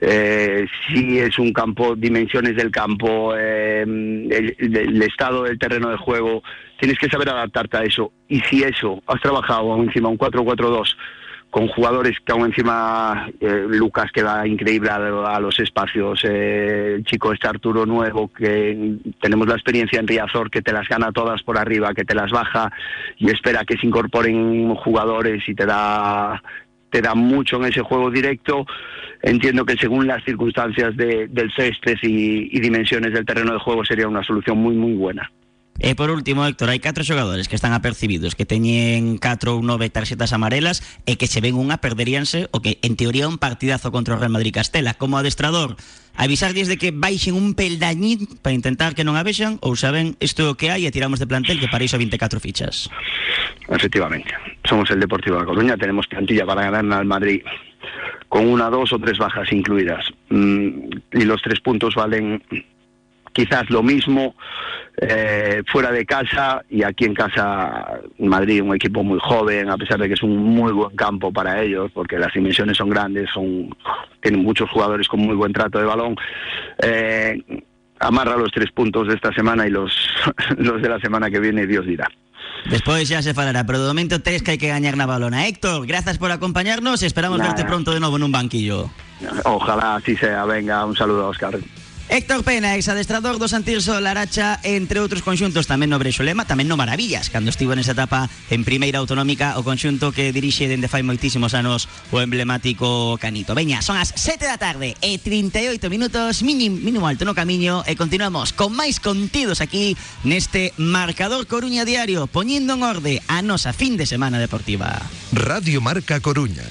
Eh, si es un campo, dimensiones del campo, eh, el, el estado del terreno de juego, tienes que saber adaptarte a eso. Y si eso, has trabajado encima un 4-4-2 con jugadores que aún encima eh, Lucas queda increíble a, a los espacios, eh, el chico este Arturo Nuevo, que tenemos la experiencia en Riazor, que te las gana todas por arriba, que te las baja y espera que se incorporen jugadores y te da te da mucho en ese juego directo. Entiendo que según las circunstancias de- del césped y dimensiones del terreno de juego sería una solución muy, muy buena. E por último, Héctor, hai catro xogadores que están apercibidos, que teñen 4 ou 9 tarxetas amarelas e que se ven unha perderíanse o que en teoría un partidazo contra o Real Madrid Castela. Como adestrador, avisar de que baixen un peldañín para intentar que non a vexan ou saben isto o que hai e tiramos de plantel que para iso 24 fichas. Efectivamente. Somos el Deportivo de La Coruña, tenemos plantilla para ganar al Madrid con una, dos o tres bajas incluidas. Mm, y los tres puntos valen quizás lo mismo eh, fuera de casa y aquí en casa Madrid un equipo muy joven a pesar de que es un muy buen campo para ellos porque las dimensiones son grandes son tienen muchos jugadores con muy buen trato de balón eh, amarra los tres puntos de esta semana y los los de la semana que viene Dios dirá Despois xa se falará, pero de momento tres que hai que gañar na balona. Héctor, grazas por acompañarnos e esperamos Nada. verte pronto de novo nun banquillo. ojalá así sea venga un saludo a Oscar Héctor Pena, exadestrador do Santirso Laracha, entre outros conxuntos tamén no Brexolema, tamén no Maravillas, cando estivo nesa etapa en primeira autonómica o conxunto que dirixe dende fai moitísimos anos o emblemático Canito. Veña, son as 7 da tarde e 38 minutos, mínimo, mínimo alto no camiño e continuamos con máis contidos aquí neste Marcador Coruña Diario, poñendo en orde a nosa fin de semana deportiva. Radio Marca Coruña.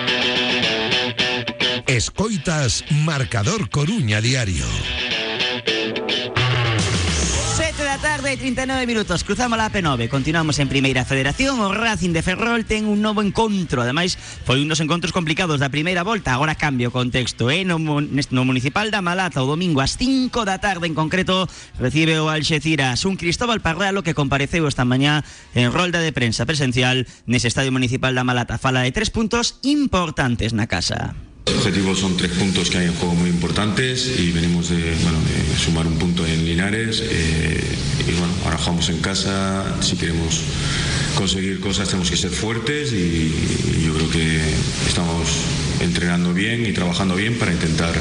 Escoitas Marcador Coruña Diario. 7 da tarde e 39 minutos. Cruzamos a P9 Continuamos en Primeira Federación. O Racing de Ferrol ten un novo encontro. Ademais, foi un dos encontros complicados da primeira volta. Agora cambio contexto eh? no Municipal da Malata O domingo ás 5 da tarde en concreto Recibe o Alxeciras Un Cristóbal Parralo que compareceu esta mañá En rolda de prensa presencial Nese Estadio Municipal da Malata. Fala de tres puntos importantes na casa Los objetivos son tres puntos que hay en juego muy importantes y venimos de, sumar un punto en Linares eh, y bueno, ahora jugamos en casa, si queremos conseguir cosas tenemos que ser fuertes y, yo creo que estamos entrenando bien y trabajando bien para intentar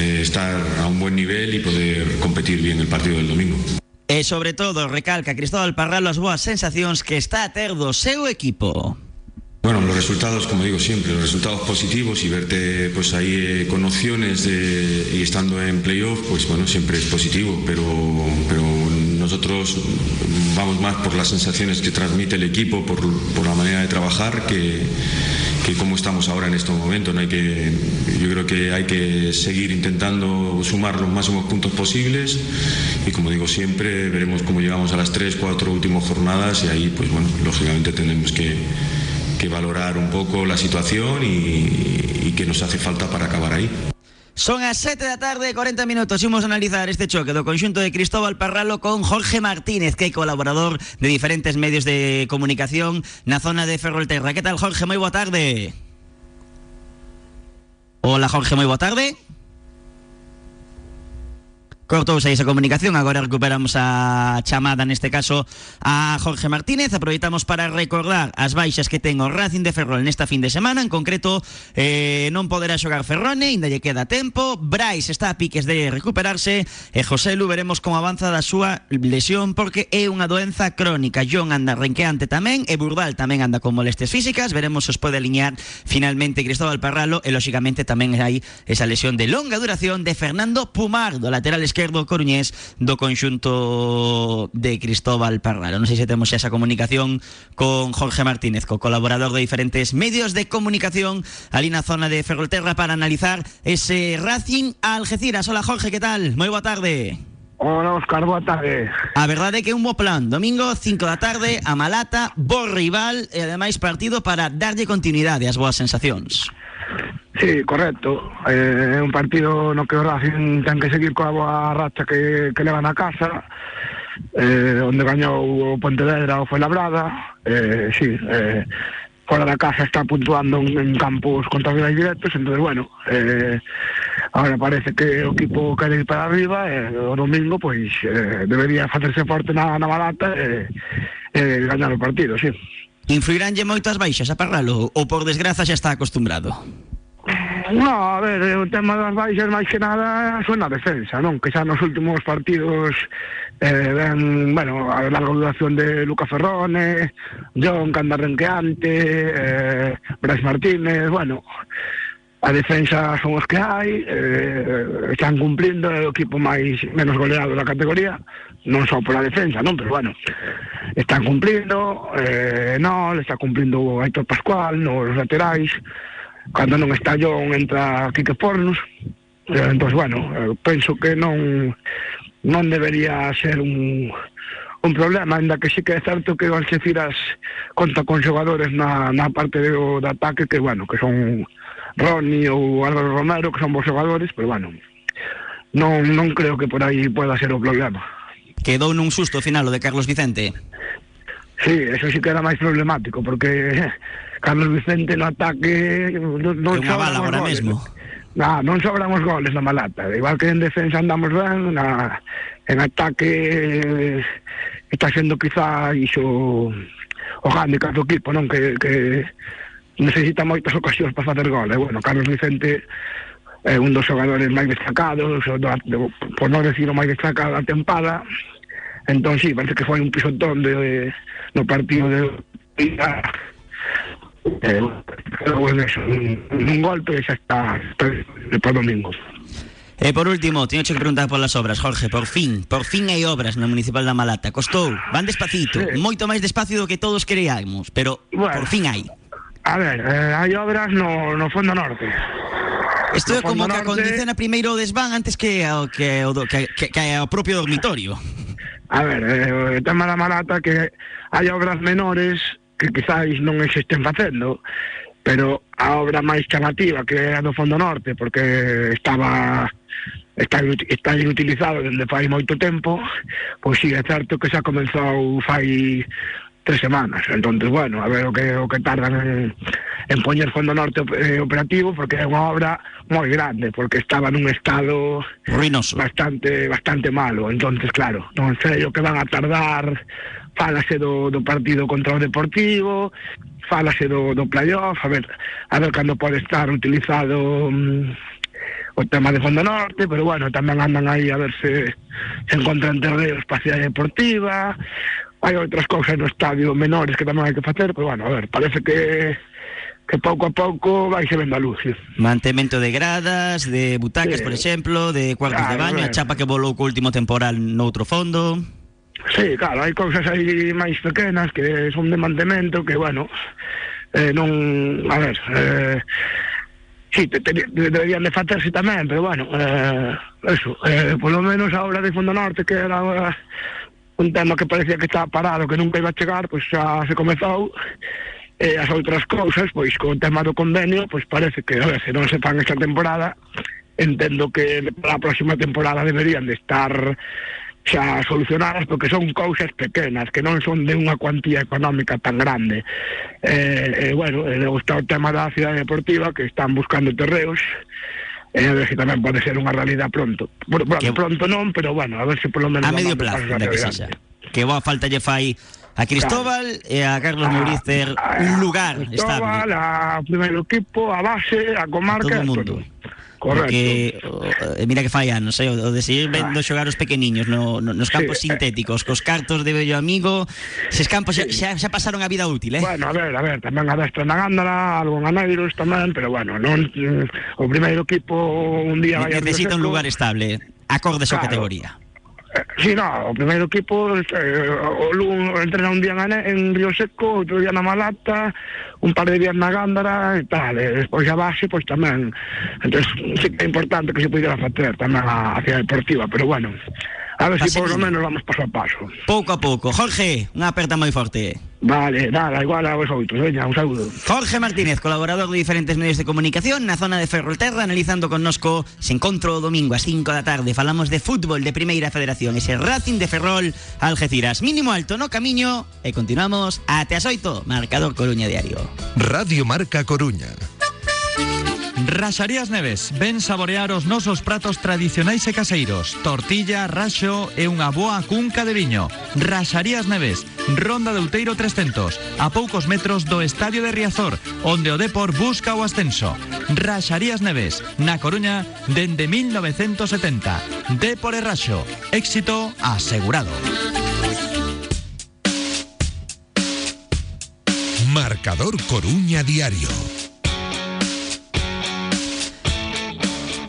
eh, estar a un buen nivel y poder competir bien el partido del domingo. E sobre todo, recalca Cristóbal Parralo as boas sensacións que está a ter do equipo. Bueno, los resultados, como digo siempre, los resultados positivos y verte pues ahí eh, con opciones de, y estando en playoff, pues bueno, siempre es positivo, pero, pero nosotros vamos más por las sensaciones que transmite el equipo, por, por la manera de trabajar, que, que cómo estamos ahora en este momento. Hay que, yo creo que hay que seguir intentando sumar los máximos puntos posibles y como digo siempre, veremos cómo llegamos a las tres, cuatro últimas jornadas y ahí, pues bueno, lógicamente tenemos que que valorar un pouco la situación e, e que nos hace falta para acabar aí. Son as 7 da tarde e 40 minutos a analizar este choque do conxunto de Cristóbal Parralo con Jorge Martínez Que é colaborador de diferentes medios de comunicación na zona de Ferrolterra Que tal Jorge? Moi boa tarde Hola Jorge, moi boa tarde Cortouse esa comunicación, agora recuperamos a chamada neste caso a Jorge Martínez. Aproveitamos para recordar as baixas que ten o Racing de Ferrol nesta fin de semana En concreto, eh, non poderá xogar Ferrone, ainda lle queda tempo. Brais está a piques de recuperarse E José Lu veremos como avanza da súa lesión Porque é unha doenza crónica. John anda renqueante tamén E Burdal tamén anda con molestias físicas. Veremos se os pode aliñar finalmente Cristóbal Parralo E lóxicamente tamén hai esa lesión de longa duración de Fernando Pumar Do lateral esquerdo coruñés do conxunto de Cristóbal Parralo. Non sei se temos esa comunicación con Jorge Martínez, co colaborador de diferentes medios de comunicación ali na zona de Ferrolterra para analizar ese Racing Algeciras. Hola Jorge, que tal? Moi boa tarde. Hola, Óscar, boa tarde. A verdade é que é un bo plan. Domingo, 5 da tarde, a Malata, bo rival e ademais partido para darlle continuidade ás boas sensacións. Sí, correcto. Eh, un partido no que o Racing ten que seguir coa boa racha que, que leva na casa eh, onde gañou o Pontevedra o Fuenlabrada eh, sí, eh, fora da casa está puntuando en, en campos contra directos entonces bueno eh, ahora parece que o equipo quere ir para arriba eh, o domingo pois eh, debería facerse forte na, na balata e eh, eh, o partido, sí Influiránlle moitas baixas a Parralo ou por desgraza xa está acostumbrado? No, a ver, o tema das baixas máis que nada son na defensa, non? Que xa nos últimos partidos eh, bueno, a larga duración de Luca Ferrone, John Canda Renqueante, eh, Brais Martínez, bueno, a defensa son os que hai, eh, están cumplindo o equipo máis menos goleado da categoría, non só pola defensa, non, pero bueno, están cumplindo, eh, non, está cumplindo Aitor Pascual nos laterais, cando non está John entra Quique Fornos eh, entón, bueno, eh, penso que non non debería ser un un problema, ainda que sí que é certo que o Algeciras conta con xogadores na, na parte do, do ataque que, bueno, que son Roni ou Álvaro Romero, que son bons xogadores, pero, bueno, non, non creo que por aí pueda ser o problema. Quedou nun susto final o de Carlos Vicente. Sí, eso sí que era máis problemático, porque Carlos Vicente no ataque non, non unha bala agora goles. mesmo. Na, non sobran os goles na Malata. Igual que en defensa andamos ben, na, en ataque eh, está sendo quizá iso o handicap do equipo, non? Que, que necesita moitas ocasións para facer gol. E, bueno, Carlos Vicente é un dos xogadores máis destacados, o do, do, por non decir o máis destacado da tempada. Entón, sí, parece que foi un pisotón de, de no partido de eh, pero bueno, eso, un, un golpe e xa está para domingo. E por último, teño que preguntar polas obras, Jorge, por fin, por fin hai obras no Municipal da Malata. Costou, van despacito, Sí. moito máis despacio do que todos queríamos, pero Bueno. por fin hai. A ver, eh, hai obras no, no fondo norte. Isto é No como que norte- acondiciona primeiro o desván antes que que, o que, que, que ao propio dormitorio. A ver, eh, o tema da que hai obras menores que quizáis non estén facendo, pero a obra máis chamativa que é a do Fondo Norte, porque estaba está, está inutilizado desde fai moito tempo, pois si é certo que xa comenzou fai tres semanas. Entonces, bueno, a ver o que, o que tardan en, en poñer Fondo Norte eh, operativo, porque é unha obra moi grande, porque estaba nun estado Ruinoso. bastante bastante malo. Entonces, claro, non sei o que van a tardar, fálase do, do partido contra o Deportivo, fálase do, do playoff, a ver, a ver cando pode estar utilizado mm, o tema de Fondo Norte, pero bueno, tamén andan aí a ver se, se encontran terreos para a cidade deportiva, hai outras cousas no estadio menores que tamén hai que facer, pero bueno, a ver, parece que que pouco a pouco vai se vendo a luz. sí. Mantemento de gradas, de butacas, Sí. por exemplo, de cuartos de Claro, baño, a claro. chapa que volou co último temporal noutro fondo. Sí, claro, hai cousas aí máis pequenas que son de mantemento que, bueno, eh, non, a ver, eh, sí, te, te, te- deberían de facerse tamén, pero bueno, eh, eso, eh, polo menos a obra de Fondo Norte que era eh, un tema que parecía que estaba parado, que nunca iba a chegar, pois xa se comezou, e as outras cousas, pois con o tema do convenio, pois parece que, a ver, se non se fan esta temporada, entendo que para a próxima temporada deberían de estar xa solucionadas porque son cousas pequenas que non son de unha cuantía económica tan grande. Eh, eh, bueno, eh, está o tema da cidade deportiva que están buscando terreos e a ver tamén pode ser unha realidad pronto bueno, bueno, pronto non, pero bueno, a ver se polo menos A medio plazo, da que sexa. Que boa falta lle fai a Cristóbal e a Carlos Murister un lugar estable. Cristóbal, a primeiro equipo, a base, a comarca, todo o mundo. Correcto. Porque o, eh, mira que fai anos, eh, o de seguir vendo xogar os pequeniños no, no, nos campos Sí, eh. sintéticos, cos cartos de bello amigo, eses campos xa, xa, xa pasaron a vida útil, eh? Bueno, a ver, a ver, tamén adestra na Gándara, algo en Aneiros tamén, pero bueno, non mm, o primeiro equipo un día a Necesita un lugar estable, acorde a súa Claro. categoría. Sí, no, o primeiro equipo eh, entrena un día en, en Río Seco, outro día na Malata, un par de días na Gándara e tal, e despois a base, pois tamén. Entón, sí é importante que se pudiera facer tamén a, a cidade deportiva, pero bueno, a ver si por lo menos vamos paso a paso. Pouco a pouco. Jorge, unha aperta moi forte. Vale, nada, igual a vos outros, veña, un saúdo. Jorge Martínez, colaborador de diferentes medios de comunicación na zona de Ferrolterra, analizando connosco se encontro o domingo a 5 da tarde. Falamos de fútbol de Primeira Federación, ese Racing de Ferrol Algeciras. Mínimo alto no camiño e continuamos ate as 8, marcador Coruña Diario. Radio Marca Coruña. Raxarías Neves, ven saborear os nosos pratos tradicionais e caseiros. Tortilla, raxo e unha boa cunca de viño. Raxarías Neves, Ronda de Outeiro 300 A poucos metros do Estadio de Riazor Onde o Depor busca o ascenso. Raxarías Neves, na Coruña, dende 1970 Depor e éxito asegurado. Marcador Coruña Diario.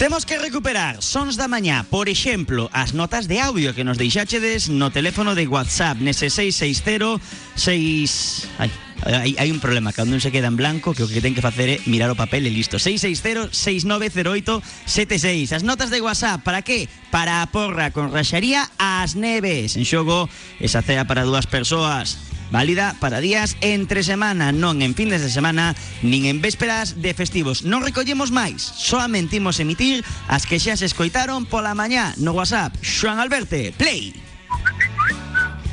Temos que recuperar sons da mañá, por exemplo, as notas de audio que nos deixáchedes no teléfono de WhatsApp nese 660 6... Ai, hai, hai un problema, cando un se queda en blanco que o que ten que facer é mirar o papel e listo. 660-6908-76 As notas de WhatsApp, para que? Para porra con raxaría ás neves. En xogo, esa cea para dúas persoas Válida para días entre semana, non en fines de semana, nin en vésperas de festivos. Non recollemos máis, solamente imos emitir as que xa se escoitaron pola mañá no WhatsApp. Xoan Alberte, play!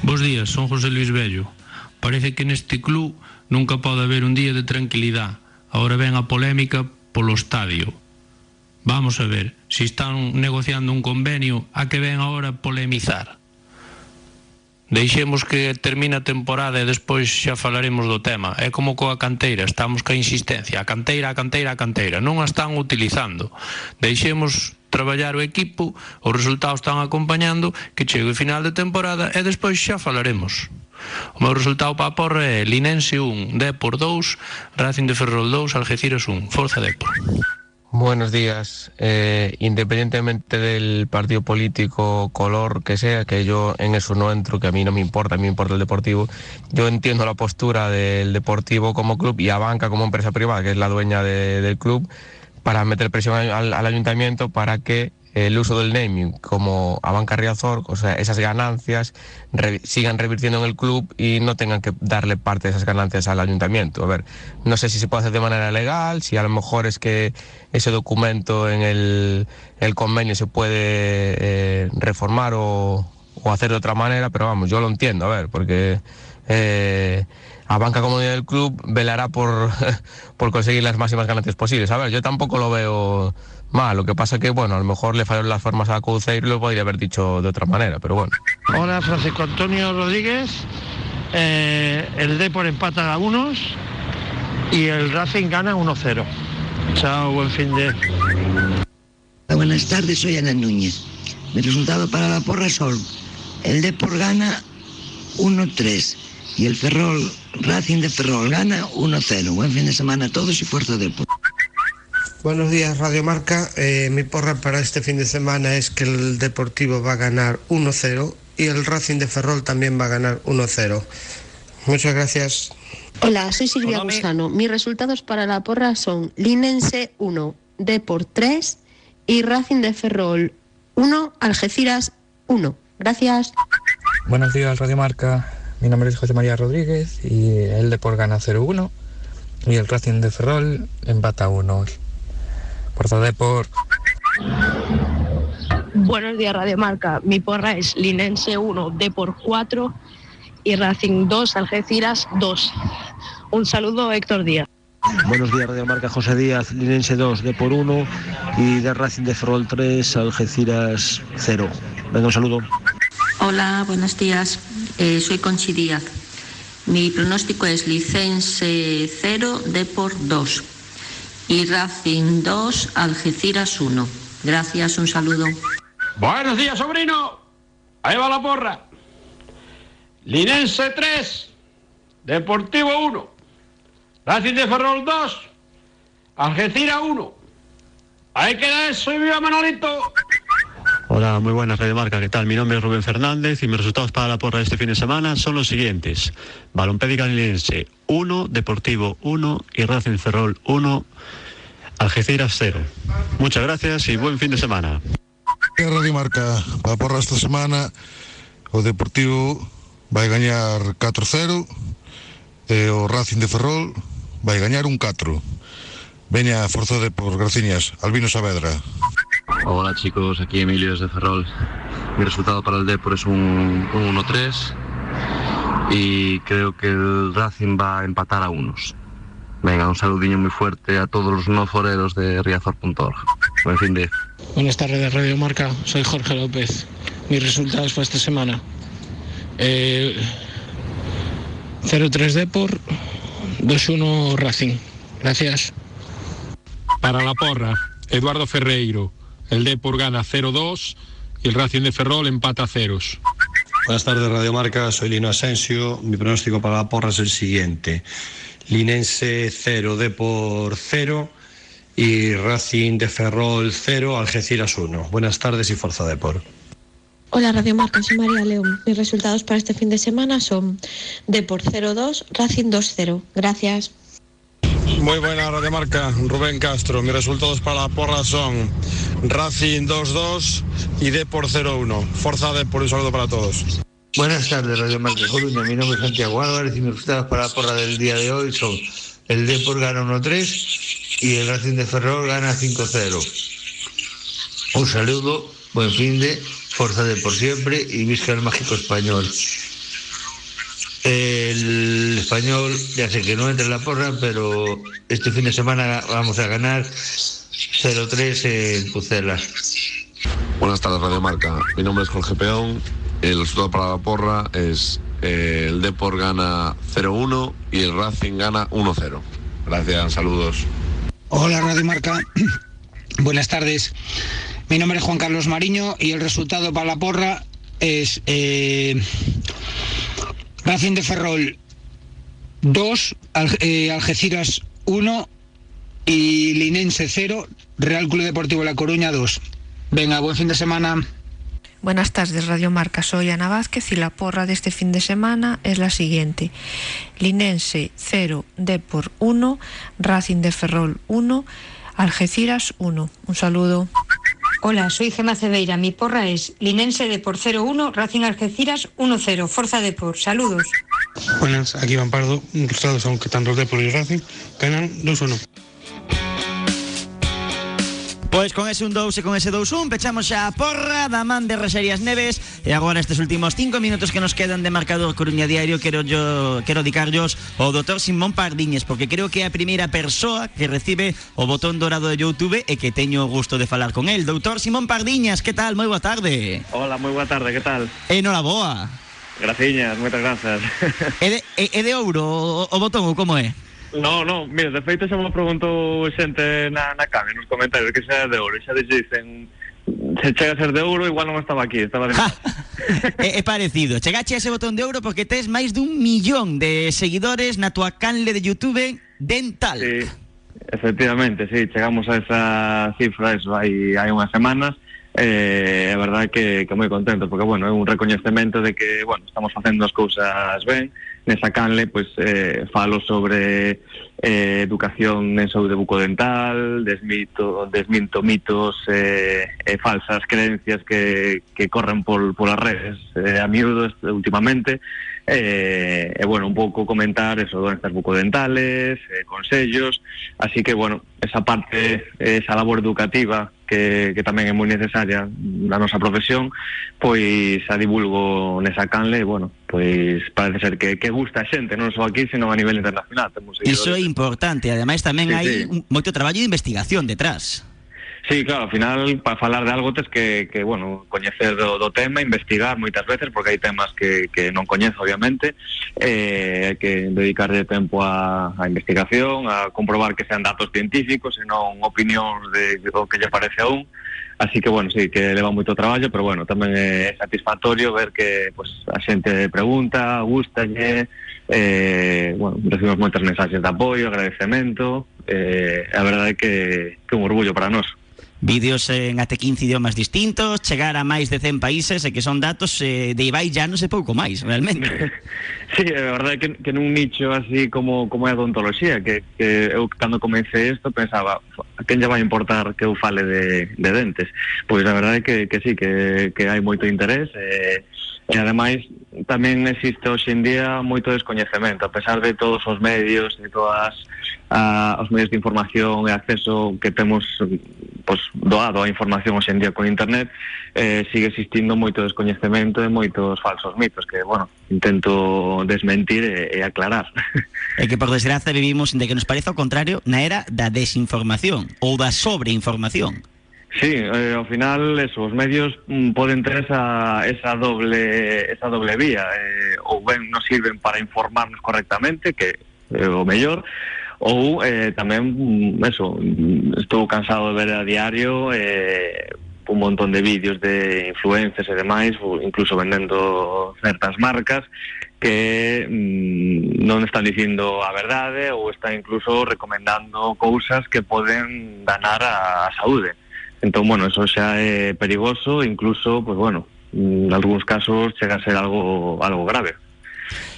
Bos días, son José Luis Bello. Parece que neste club nunca pode haber un día de tranquilidade. Ahora ven a polémica polo estadio. Vamos a ver, se están negociando un convenio, a que ven ahora polemizar? Deixemos que termine a temporada e despois xa falaremos do tema. É como coa canteira, estamos ca insistencia. A canteira, a canteira, a canteira. Non a están utilizando. Deixemos traballar o equipo, os resultados están acompañando, que chegue o final de temporada e despois xa falaremos. O meu resultado para a porra é Linense 1, Depor 2, Racing de Ferrol 2, Algeciras 1. Forza Depor. Buenos días. Eh, independientemente del partido político, color que sea, que yo en eso no entro, que a mí no me importa, a mí me importa el deportivo, yo entiendo la postura del deportivo como club y a banca como empresa privada, que es la dueña de- del club, para meter presión al ayuntamiento para que el uso del naming como a Banca Riazor, o sea, esas ganancias sigan revirtiendo en el club y no tengan que darle parte de esas ganancias al ayuntamiento. A ver, no sé si se puede hacer de manera legal, si a lo mejor es que ese documento en el, el convenio se puede eh, reformar o, o hacer de otra manera, pero vamos, yo lo entiendo, a ver, porque eh, a banca comunidad del club velará por, por conseguir las máximas ganancias posibles. A ver, yo tampoco lo veo mal, lo que pasa que, bueno, a lo mejor le fallaron las formas a Couceiro y lo podría haber dicho de otra manera, pero bueno. Hola, Francisco Antonio Rodríguez. Eh, el Depor empata a unos y el Racing gana 1-0. Chao, buen fin de... Buenas tardes, soy Ana Núñez. Mi resultado para la porra son el Depor gana 1-3 y el Ferrol, Racing de Ferrol gana 1-0. Buen fin de semana a todos y fuerza Depor. Buenos días, Radio Marca. Eh, mi porra para este fin de semana es que el Deportivo va a ganar 1-0 y el Racing de Ferrol también va a ganar 1-0. Muchas gracias. Hola, soy Silvia Gusano. Mis resultados para la porra son Linense 1, Depor 3 y Racing de Ferrol 1, Algeciras 1. Gracias. Buenos días, Radio Marca. Mi nombre es José María Rodríguez y el Depor gana 0-1 y el Racing de Ferrol empata 1. Fuerza Depor. Buenos días, Radio Marca. Mi porra es Linense 1, Depor 4 y Racing 2, Algeciras 2. Un saludo, Héctor Díaz. Buenos días, Radio Marca José Díaz, Linense 2, de por 1 y de Racing de Ferrol 3, Algeciras 0. Venga, un saludo. Hola, buenos días. Eh, soy Conchi Díaz. Mi pronóstico es License 0, Depor 2 y Racing 2, Algeciras 1. Gracias, un saludo. Buenos días, sobrino. Ahí va la porra. Linense 3, Deportivo 1, Racing de Ferrol 2, Algeciras 1. Ahí queda eso y viva Manolito. Hola, muy buenas, Radio Marca. ¿Qué tal? Mi nombre es Rubén Fernández y mis resultados para la porra de este fin de semana son los siguientes. Balompédica Linense 1, Deportivo 1 y Racing Ferrol 1, Algeciras 0. Muchas gracias y buen fin de semana. Radio Marca, para porra esta semana o Deportivo vai gañar 4-0 e o Racing de Ferrol vai gañar un 4. Veña Forza de por Graciñas, Albino Saavedra. Hola chicos, aquí Emilio desde Ferrol. Mi resultado para el Depor es un, un 1-3 y creo que el Racing va a empatar a unos. Venga, un saludiño muy fuerte a todos los no foreros de riazor.org. Buen fin de... Buenas tardes, Radio Marca. Soy Jorge López. Mis resultados para esta semana. Eh, 0-3 Depor, 2-1 Racing. Gracias. Para la porra, Eduardo Ferreiro. El Depor gana 0-2 y el Racing de Ferrol empata a ceros. Buenas tardes, Radio Marca. Soy Lino Asensio. Mi pronóstico para la porra es el siguiente. Linense 0, Depor 0 y Racing de Ferrol 0, Algeciras 1. Buenas tardes y Forza Depor. Hola Radio Marca, soy María León. Mis resultados para este fin de semana son Depor 0-2, Racing 2-0. Gracias. Muy buena Radio Marca, Rubén Castro. Mis resultados para la porra son Racing 2-2 y Depor 0-1. Forza Depor, un saludo para todos. Buenas tardes, Radio Marca Coruña. Mi nombre es Santiago Álvarez y mis resultados para la porra del día de hoy son el Depor gana 1-3 y el Racing de Ferrol gana 5-0. Un saludo, buen fin de, Forza de por siempre y visca el mágico español. El español, ya sé que no entra en la porra, pero este fin de semana vamos a ganar 0-3 en Pucela. Buenas tardes, Radio Marca. Mi nombre es Jorge Peón. El resultado para la porra es eh, el Depor gana 0-1 y el Racing gana 1-0. Gracias, saludos. Hola, Radio Marca. Buenas tardes. Mi nombre es Juan Carlos Mariño y el resultado para la porra es eh, Racing de Ferrol 2, Al- eh, Algeciras 1 y Linense 0, Real Club Deportivo La Coruña 2. Venga, buen fin de semana. Buenas tardes, Radio Marca. Soy Ana Vázquez y la porra de este fin de semana es la siguiente. Linense 0, Depor 1, Racing de Ferrol 1, Algeciras 1. Un saludo. Hola, soy Gema Cebeira. Mi porra es Linense de por 0-1, Racing Algeciras 1-0. Forza de por. Saludos. Buenas, aquí Iván Pardo. Resultados son que tanto el Depor y Racing ganan 2-1. Pois con ese un 2 e con ese 2-1 pechamos xa a porra da man de Rexerías Neves e agora estes últimos 5 minutos que nos quedan de marcador Coruña Diario quero yo quero dedicarlos ao doutor Simón Pardiñes porque creo que é a primeira persoa que recibe o botón dorado de YouTube e que teño o gusto de falar con el. Doutor Simón Pardiñas, que tal? Moi boa tarde. Hola, moi boa tarde, que tal? Enhoraboa. Graciñas, moitas grazas. É de, é, de ouro o, o botón ou como é? No, no, mira, de feito xa me preguntou xente na, na cami nos comentarios que xa é de ouro, xa dicen se chega a ser de ouro, igual non estaba aquí, estaba de é, é parecido. Chegache a ese botón de ouro porque tes máis dun millón de seguidores na tua canle de YouTube dental. Sí, efectivamente, sí, chegamos a esa cifra, eso, hai, hai unhas semanas, eh, é verdade que, que moi contento, porque, bueno, é un recoñecemento de que, bueno, estamos facendo as cousas ben, nesa canle pois eh, falo sobre eh, educación en saúde bucodental, desmito, desminto mitos eh, eh, falsas creencias que, que corren por, por as redes. Eh, a miúdo últimamente e, eh, bueno, un pouco comentar eso, doenças bucodentales, eh, consellos, así que, bueno, esa parte, esa labor educativa que, que tamén é moi necesaria na nosa profesión, pois a divulgo nesa canle, bueno, pois parece ser que, que gusta a xente, non só aquí, sino a nivel internacional. Temos Iso é importante, ademais tamén sí, hai sí. moito traballo de investigación detrás. Sí, claro, ao final para falar de algo tes que, que bueno, coñecer do, do tema, investigar moitas veces porque hai temas que, que non coñezo obviamente, eh, hai que dedicarle tempo a, a investigación, a comprobar que sean datos científicos e non opinións de, de do que lle parece a. Así que, bueno, sí, que leva moito traballo, pero, bueno, tamén é satisfactorio ver que pues, a xente pregunta, gustalle, eh, bueno, recibimos moitas mensaxes de apoio, agradecemento, eh, a verdade que, que un orgullo para nós vídeos en até 15 idiomas distintos, chegar a máis de 100 países e que son datos eh, de Ibai ya non sei pouco máis, realmente. sí, é verdade que, que nun nicho así como, como é a que, que eu cando comecei isto pensaba, a quen lle vai importar que eu fale de, de dentes? Pois a verdade é que, sí, que, que hai moito interés, e, E ademais tamén existe hoxe en día moito descoñecemento, a pesar de todos os medios, de todas a, os medios de información e acceso que temos pois, doado a información hoxe en día con internet, eh, sigue existindo moito descoñecemento e moitos falsos mitos que, bueno, intento desmentir e, e aclarar. É que, por desgracia, vivimos de que nos parece o contrario na era da desinformación ou da sobreinformación. Sí, eh, ao final eso, os medios mm, poden ter esa, esa doble esa doble vía, eh, ou ben nos sirven para informarnos correctamente, que é eh, o mellor, ou eh, tamén mm, eso, mm, estou cansado de ver a diario eh, un montón de vídeos de influencers e demais, incluso vendendo certas marcas que mm, non están dicindo a verdade ou están incluso recomendando cousas que poden danar a, a saúde. Entón, bueno, eso xa é perigoso, incluso, pues bueno, en algúns casos chega a ser algo algo grave.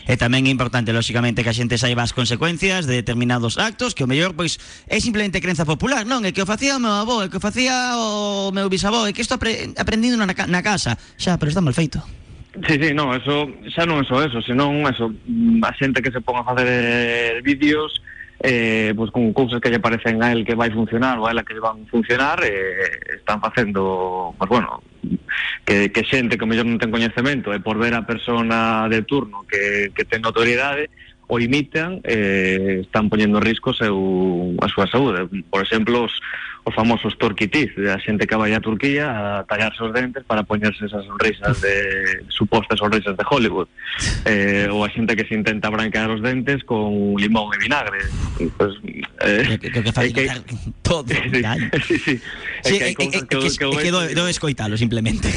E tamén é importante, lóxicamente, que a xente saiba as consecuencias de determinados actos, que o mellor, pois, é simplemente crenza popular, non? É que o facía o meu avó, é que o facía o meu bisavó, é que isto apre aprendido na, na casa. Xa, pero está mal feito. Sí, sí, no, eso xa non é só eso, senón eso, a xente que se ponga a facer eh, vídeos eh, pues con cousas que lle parecen a él que vai funcionar ou a ela que van funcionar eh, están facendo, pues bueno que, que xente que mellor non ten coñecemento e por ver a persona de turno que, que ten notoriedade o imitan eh, están poñendo risco seu, a súa saúde por exemplo os famosos torquitis, a xente que vai a Turquía a tallarse os dentes para poñerse esas sonrisas de supostas sonrisas de Hollywood. Eh, ou a xente que se intenta branquear os dentes con limón e vinagre. Pues, eh, que, que, todo. Sí, sí, sí. Sí, é que, que, que, que, que, que do, do escoitalo simplemente.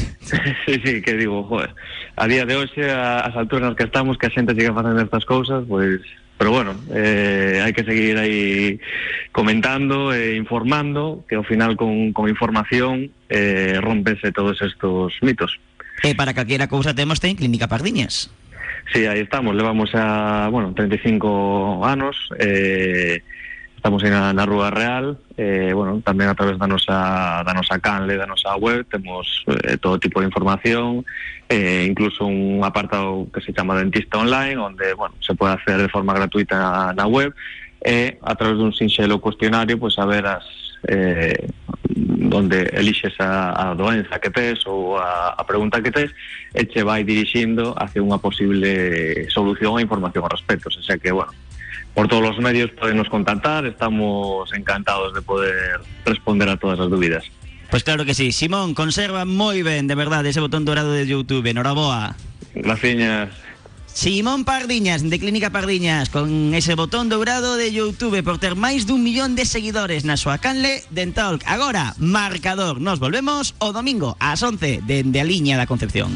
sí, sí, que digo, joder, a día de hoxe, a, as alturas nas que estamos, que a xente siga facendo estas cousas, pois pues, pero bueno, eh, hai que seguir aí comentando e informando que ao final con, con información eh, rompese todos estos mitos. E para calquera cousa temos ten Clínica Pardiñas. Sí, aí estamos, levamos a, bueno, 35 anos, eh, estamos aí na, na Rúa Real, eh, bueno, tamén a través da nosa, da nosa canle, da nosa web, temos eh, todo tipo de información, eh, incluso un apartado que se chama Dentista Online, onde, bueno, se pode hacer de forma gratuita na, na web, e a través dun sinxelo cuestionario, pues, a ver as, eh, donde a, a doenza que tes ou a, a pregunta que tes e che vai dirixindo hacia unha posible solución e información ao respecto. O sea que, bueno, por todos os medios podenos contactar, estamos encantados de poder responder a todas as dúbidas. Pues claro que sí. Simón, conserva moi ben, de verdade, ese botón dorado de YouTube. Enhoraboa. Graciñas. Simón Pardiñas, de Clínica Pardiñas, con ese botón dourado de YouTube por ter máis dun millón de seguidores na súa canle Dentalk. Agora, marcador. Nos volvemos o domingo ás 11 dende a liña da Concepción.